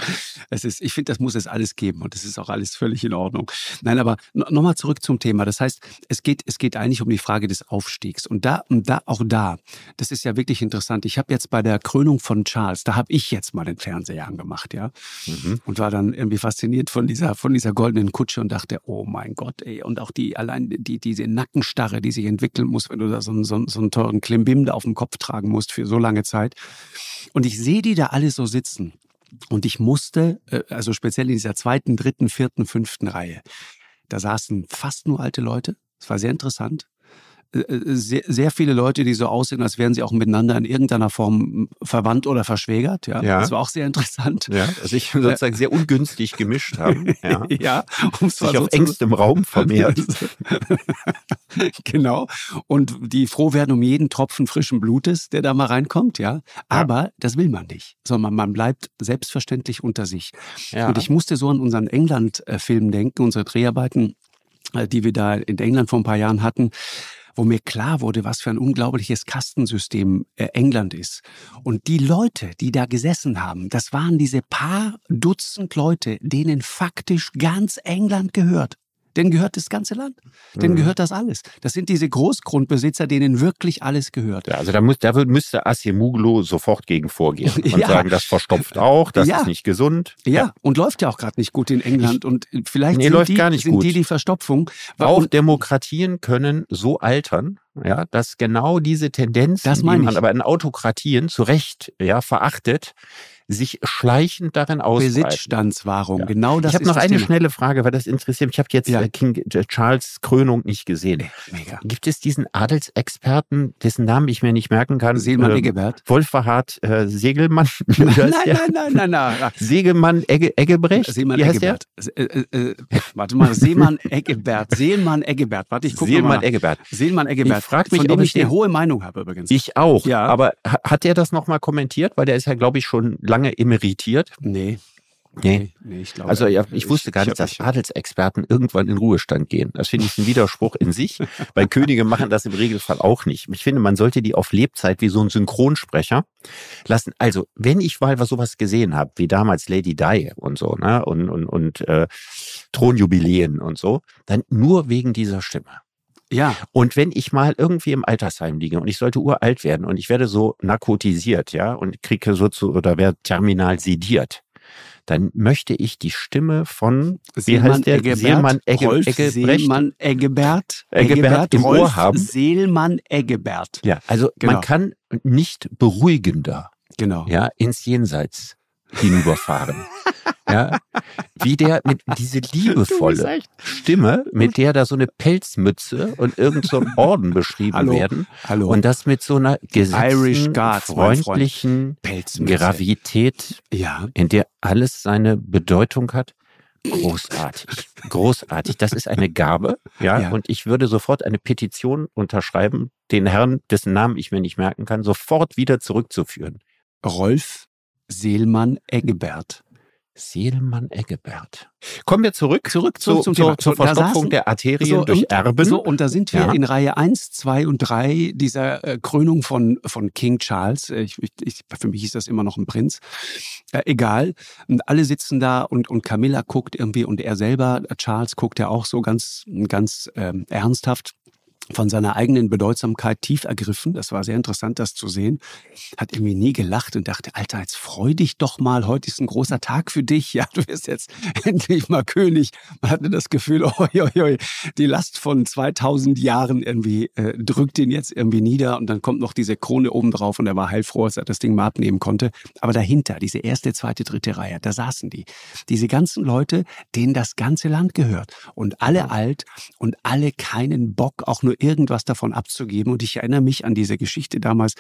Es ist, ich finde, das muss es alles geben und das ist auch alles völlig in Ordnung. Nein, aber nochmal zurück zum Thema. Das heißt, es geht, es geht eigentlich um die Frage des Aufstiegs. Und da, und da, auch da, das ist ja wirklich interessant. Ich habe jetzt bei der Krönung von Charles, da habe ich jetzt mal den Fernseher angemacht, ja. Mhm. Und war dann irgendwie fasziniert von dieser, von dieser goldenen Kutsche und dachte, oh mein Gott, ey. Und auch die, allein die, diese Nackenstarre, die sich entwickeln muss, wenn du da so einen, so, so einen teuren Klimbim da auf dem Kopf tragen musst für so lange Zeit. Und ich sehe die da alle so sitzen. Und ich musste, äh, also speziell in dieser zweiten, dritten, vierten, fünften Reihe, da saßen fast nur alte Leute. Es war sehr interessant. Äh, äh, Sehr, sehr viele Leute, die so aussehen, als wären sie auch miteinander in irgendeiner Form verwandt oder verschwägert. Ja, Ja. das war auch sehr interessant. Ja, also ich sozusagen sehr ungünstig gemischt haben. Ja. ja um Sich so auf zu engstem Raum vermehrt. genau. Und die froh werden um jeden Tropfen frischen Blutes, der da mal reinkommt, ja. Aber das will man nicht, sondern man bleibt selbstverständlich unter sich. Ja. Und ich musste so an unseren England-Film denken, unsere Dreharbeiten, äh, die wir da in England vor ein paar Jahren hatten wo mir klar wurde, was für ein unglaubliches Kastensystem äh, England ist. Und die Leute, die da gesessen haben, das waren diese paar Dutzend Leute, denen faktisch ganz England gehört. Denen gehört das ganze Land. Denen Mhm. gehört das alles. Das sind diese Großgrundbesitzer, denen wirklich alles gehört. Ja, also da, muss, da müsste Asimuglu sofort gegen vorgehen und Ja. sagen, das verstopft auch, das Ja. ist nicht gesund. Ja, und läuft ja auch gerade nicht gut in England. und vielleicht Nee, sind, läuft die, gar nicht sind gut. die die Verstopfung. Auch Demokratien können so altern, ja, dass genau diese Tendenzen, Das die meine man ich. aber in Autokratien zu Recht ja, verachtet, sich schleichend darin ausbreiten. Besitzstandswahrung, Ja. genau das ich habe noch eine Thema. schnelle Frage, weil das interessiert mich. Ich habe jetzt Ja. äh, King äh, Charles Krönung nicht gesehen. Mega. Gibt es diesen Adelsexperten, dessen Namen ich mir nicht merken kann? Seelmann Ähm, Eggebert. Wolfhard äh, Segelmann? Nein, nein, nein, nein, nein, nein. Segelmann Egge, Eggebrecht? Seemann Wie heißt der? Eggebert. Äh, äh, äh, warte mal, Seemann Eggebert. Seelmann Eggebert. Warte, ich gucke mal. Seelmann. Eggebert. Seelmann Eggebert. Ich frag mich, von dem ob ich eine hohe Meinung habe übrigens. Ich auch. Ja. Aber ha- hat er das nochmal kommentiert? Weil der ist ja, glaube ich, schon lange emeritiert. nee. Nee, nee ich glaube. Also ja, ich wusste gar nicht, dass Adelsexperten irgendwann in Ruhestand gehen. Das finde ich ein Widerspruch in sich, weil Könige machen das im Regelfall auch nicht. Ich finde, man sollte die auf Lebzeit wie so ein Synchronsprecher lassen. Also, wenn ich mal was sowas gesehen habe, wie damals Lady Di und so, ne, und, und, und äh, Thronjubiläen und so, dann nur wegen dieser Stimme. Ja. Und wenn ich mal irgendwie im Altersheim liege und ich sollte uralt werden und ich werde so narkotisiert, ja, und kriege so zu, oder werde terminal sediert, dann möchte ich die Stimme von wie heißt der Eggebert, Seelmann Egge, Rolf Eggebrecht? Seelmann Eggebert, Eggebert, Eggebert im Rolf Ohr haben. Seelmann Eggebert. Ja, also genau. man kann nicht beruhigender genau. ja, ins Jenseits hinüberfahren. ja, wie der mit diese liebevolle Stimme, mit der da so eine Pelzmütze und irgend so ein Orden beschrieben hallo, werden. Hallo. Und das mit so einer gesetzten, freundlichen Gravität, ja. in der alles seine Bedeutung hat. Großartig, großartig. Das ist eine Gabe, ja? ja. Und ich würde sofort eine Petition unterschreiben, den Herrn, dessen Namen ich mir nicht merken kann, sofort wieder zurückzuführen. Rolf Seelmann Eggebert. Seelmann Eggebert. Kommen wir zurück, zurück zu, zum zur, zur Verstopfung saßen, der Arterien so, durch und, Erben. So, und da sind wir ja. in Reihe 1, 2 und 3 dieser äh, Krönung von, von King Charles. Äh, ich, ich, für mich ist das immer noch ein Prinz. Äh, egal. Und alle sitzen da und, und Camilla guckt irgendwie und er selber, Charles, guckt ja auch so ganz, ganz ähm, ernsthaft von seiner eigenen Bedeutsamkeit tief ergriffen. Das war sehr interessant, das zu sehen. Hat irgendwie nie gelacht und dachte, Alter, jetzt freu dich doch mal. Heute ist ein großer Tag für dich. Ja, du wirst jetzt endlich mal König. Man hatte das Gefühl, oi, oi, oi, die Last von 2000 Jahren irgendwie äh, drückt ihn jetzt irgendwie nieder und dann kommt noch diese Krone oben drauf und er war heilfroh, als er das Ding mal abnehmen konnte. Aber dahinter, diese erste, zweite, dritte Reihe, da saßen die. Diese ganzen Leute, denen das ganze Land gehört und alle alt und alle keinen Bock, auch nur irgendwas davon abzugeben. Und ich erinnere mich an diese Geschichte damals.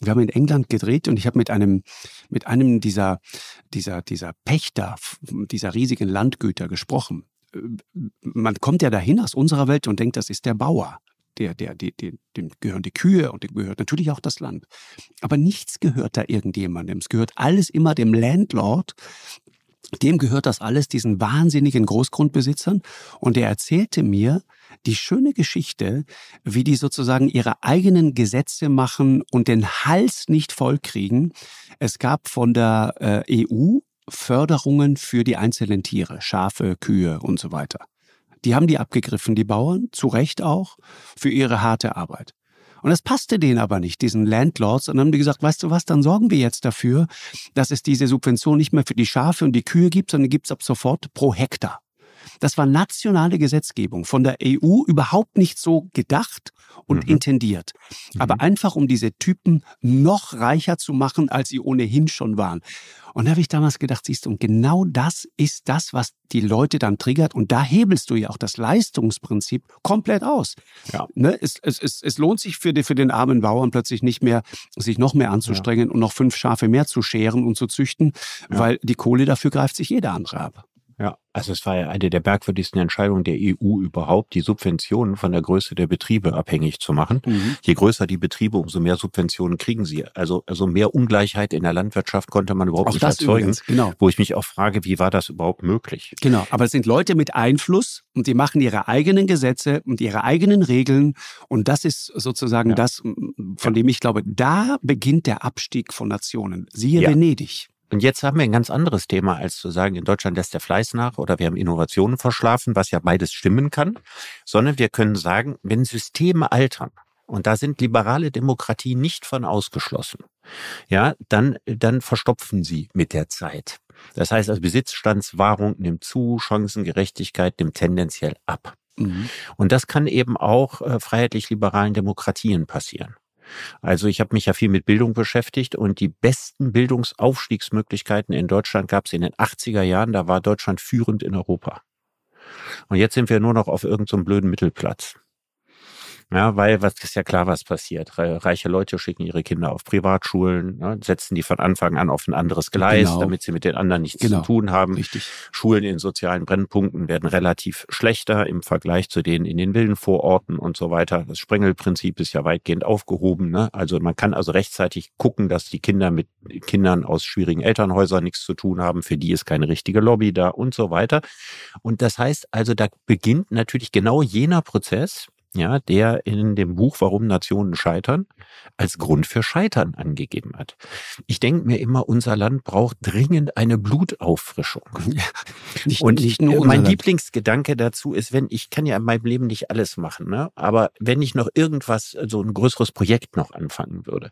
Wir haben in England gedreht und ich habe mit einem, mit einem dieser, dieser, dieser Pächter, dieser riesigen Landgüter gesprochen. Man kommt ja dahin aus unserer Welt und denkt, das ist der Bauer. Der, der, der, der, dem gehören die Kühe und dem gehört natürlich auch das Land. Aber nichts gehört da irgendjemandem. Es gehört alles immer dem Landlord, dem gehört das alles diesen wahnsinnigen Großgrundbesitzern. Und er erzählte mir die schöne Geschichte, wie die sozusagen ihre eigenen Gesetze machen und den Hals nicht vollkriegen. Es gab von der äh, EU Förderungen für die einzelnen Tiere, Schafe, Kühe und so weiter. Die haben die abgegriffen, die Bauern, zu Recht auch, für ihre harte Arbeit. Und das passte denen aber nicht, diesen Landlords. Und dann haben die gesagt, weißt du was, dann sorgen wir jetzt dafür, dass es diese Subvention nicht mehr für die Schafe und die Kühe gibt, sondern gibt es ab sofort pro Hektar. Das war nationale Gesetzgebung, von der EU überhaupt nicht so gedacht und mhm. intendiert. Aber mhm. einfach, um diese Typen noch reicher zu machen, als sie ohnehin schon waren. Und da habe ich damals gedacht, siehst du, und genau das ist das, was die Leute dann triggert. Und da hebelst du ja auch das Leistungsprinzip komplett aus. Ja. Ne? Es, es, es, es lohnt sich für, die, für den armen Bauern plötzlich nicht mehr, sich noch mehr anzustrengen ja. und noch fünf Schafe mehr zu scheren und zu züchten, ja. weil die Kohle dafür greift sich jeder andere ab. Ja, also es war ja eine der merkwürdigsten Entscheidungen der EU überhaupt, die Subventionen von der Größe der Betriebe abhängig zu machen. Mhm. Je größer die Betriebe, umso mehr Subventionen kriegen sie. Also, also mehr Ungleichheit in der Landwirtschaft konnte man überhaupt auch nicht erzeugen. Übrigens, genau. Wo ich mich auch frage, wie war das überhaupt möglich? Genau, aber es sind Leute mit Einfluss und die machen ihre eigenen Gesetze und ihre eigenen Regeln. Und das ist sozusagen ja. das, von ja. dem ich glaube, da beginnt der Abstieg von Nationen. Siehe ja. Venedig. Und jetzt haben wir ein ganz anderes Thema, als zu sagen, in Deutschland lässt der Fleiß nach oder wir haben Innovationen verschlafen, was ja beides stimmen kann, sondern wir können sagen, wenn Systeme altern, und da sind liberale Demokratien nicht von ausgeschlossen. Ja, dann, dann verstopfen sie mit der Zeit. Das heißt, also Besitzstandswahrung nimmt zu, Chancengerechtigkeit nimmt tendenziell ab. Mhm. Und das kann eben auch äh, freiheitlich-liberalen Demokratien passieren. Also ich habe mich ja viel mit Bildung beschäftigt und die besten Bildungsaufstiegsmöglichkeiten in Deutschland gab es in den 80er Jahren. Da war Deutschland führend in Europa. Und jetzt sind wir nur noch auf irgendeinem so blöden Mittelplatz. Ja, weil was ist ja klar, was passiert. Reiche Leute schicken ihre Kinder auf Privatschulen, ne, setzen die von Anfang an auf ein anderes Gleis, genau. damit sie mit den anderen nichts genau. zu tun haben. Richtig. Schulen in sozialen Brennpunkten werden relativ schlechter im Vergleich zu denen in den Villenvororten und so weiter. Das Sprengelprinzip ist ja weitgehend aufgehoben. Ne? Also man kann also rechtzeitig gucken, dass die Kinder mit Kindern aus schwierigen Elternhäusern nichts zu tun haben. Für die ist keine richtige Lobby da und so weiter. Und das heißt also, da beginnt natürlich genau jener Prozess, ja, der in dem Buch Warum Nationen scheitern als Grund für Scheitern angegeben hat. Ich denke mir immer, unser Land braucht dringend eine Blutauffrischung. Ja, nicht, und nicht nur mein Land. Lieblingsgedanke dazu ist, wenn ich kann ja in meinem Leben nicht alles machen, ne? aber wenn ich noch irgendwas, so ein größeres Projekt noch anfangen würde,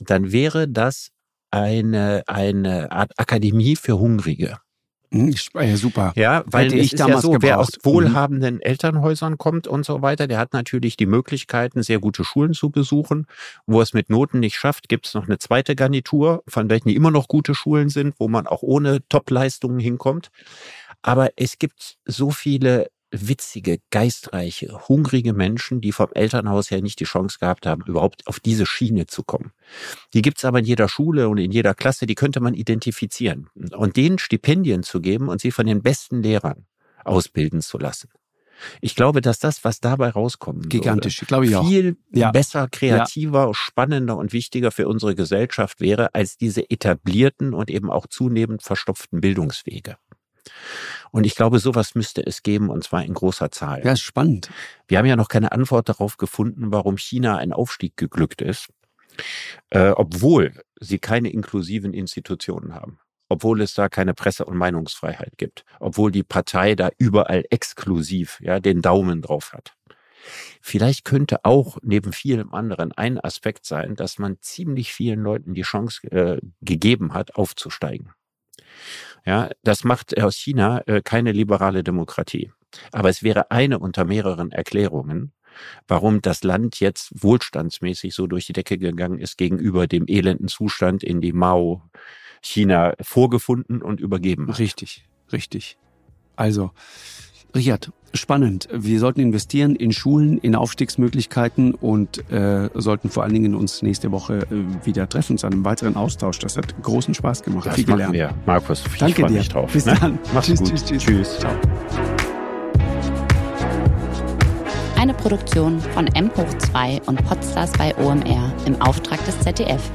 dann wäre das eine, eine Art Akademie für Hungrige. Hm, ja, super. Ja, weil ich damals ja so, wer aus mhm. wohlhabenden. Elternhäusern kommt und so weiter, der hat natürlich die Möglichkeiten, sehr gute Schulen zu besuchen. Wo es mit Noten nicht schafft, gibt es noch eine zweite Garnitur, von welchen die immer noch gute Schulen sind, wo man auch ohne Top-Leistungen hinkommt. Aber es gibt so viele witzige, geistreiche, hungrige Menschen, die vom Elternhaus her nicht die Chance gehabt haben, überhaupt auf diese Schiene zu kommen. Die gibt's aber in jeder Schule und in jeder Klasse, die könnte man identifizieren. Und denen Stipendien zu geben und sie von den besten Lehrern ausbilden zu lassen. Ich glaube, dass das, was dabei rauskommt, gigantisch, glaube ich auch. Viel ja. besser, kreativer, ja. spannender und wichtiger für unsere Gesellschaft wäre als diese etablierten und eben auch zunehmend verstopften Bildungswege. Und ich glaube, sowas müsste es geben, und zwar in großer Zahl. Ja, ist spannend. Wir haben ja noch keine Antwort darauf gefunden, warum China ein Aufstieg geglückt ist, äh, obwohl sie keine inklusiven Institutionen haben obwohl es da keine Presse- und Meinungsfreiheit gibt, obwohl die Partei da überall exklusiv ja den Daumen drauf hat. Vielleicht könnte auch neben vielem anderen ein Aspekt sein, dass man ziemlich vielen Leuten die Chance äh, gegeben hat, aufzusteigen. Ja, das macht aus China äh, keine liberale Demokratie. Aber es wäre eine unter mehreren Erklärungen, warum das Land jetzt wohlstandsmäßig so durch die Decke gegangen ist gegenüber dem elenden Zustand, in dem Mao China vorgefunden und übergeben hat. Richtig, richtig. Also, Richard, spannend. Wir sollten investieren in Schulen, in Aufstiegsmöglichkeiten und äh, sollten vor allen Dingen uns nächste Woche äh, wieder treffen zu einem weiteren Austausch. Das hat großen Spaß gemacht. Das Viel gelernt. Wir. Markus, ich Danke dir. Mich drauf. Bis ne? dann. Mach's tschüss, gut. Tschüss, tschüss. tschüss. Ciao. Eine Produktion von M hoch 2 und Podstars bei OMR im Auftrag des ZDF.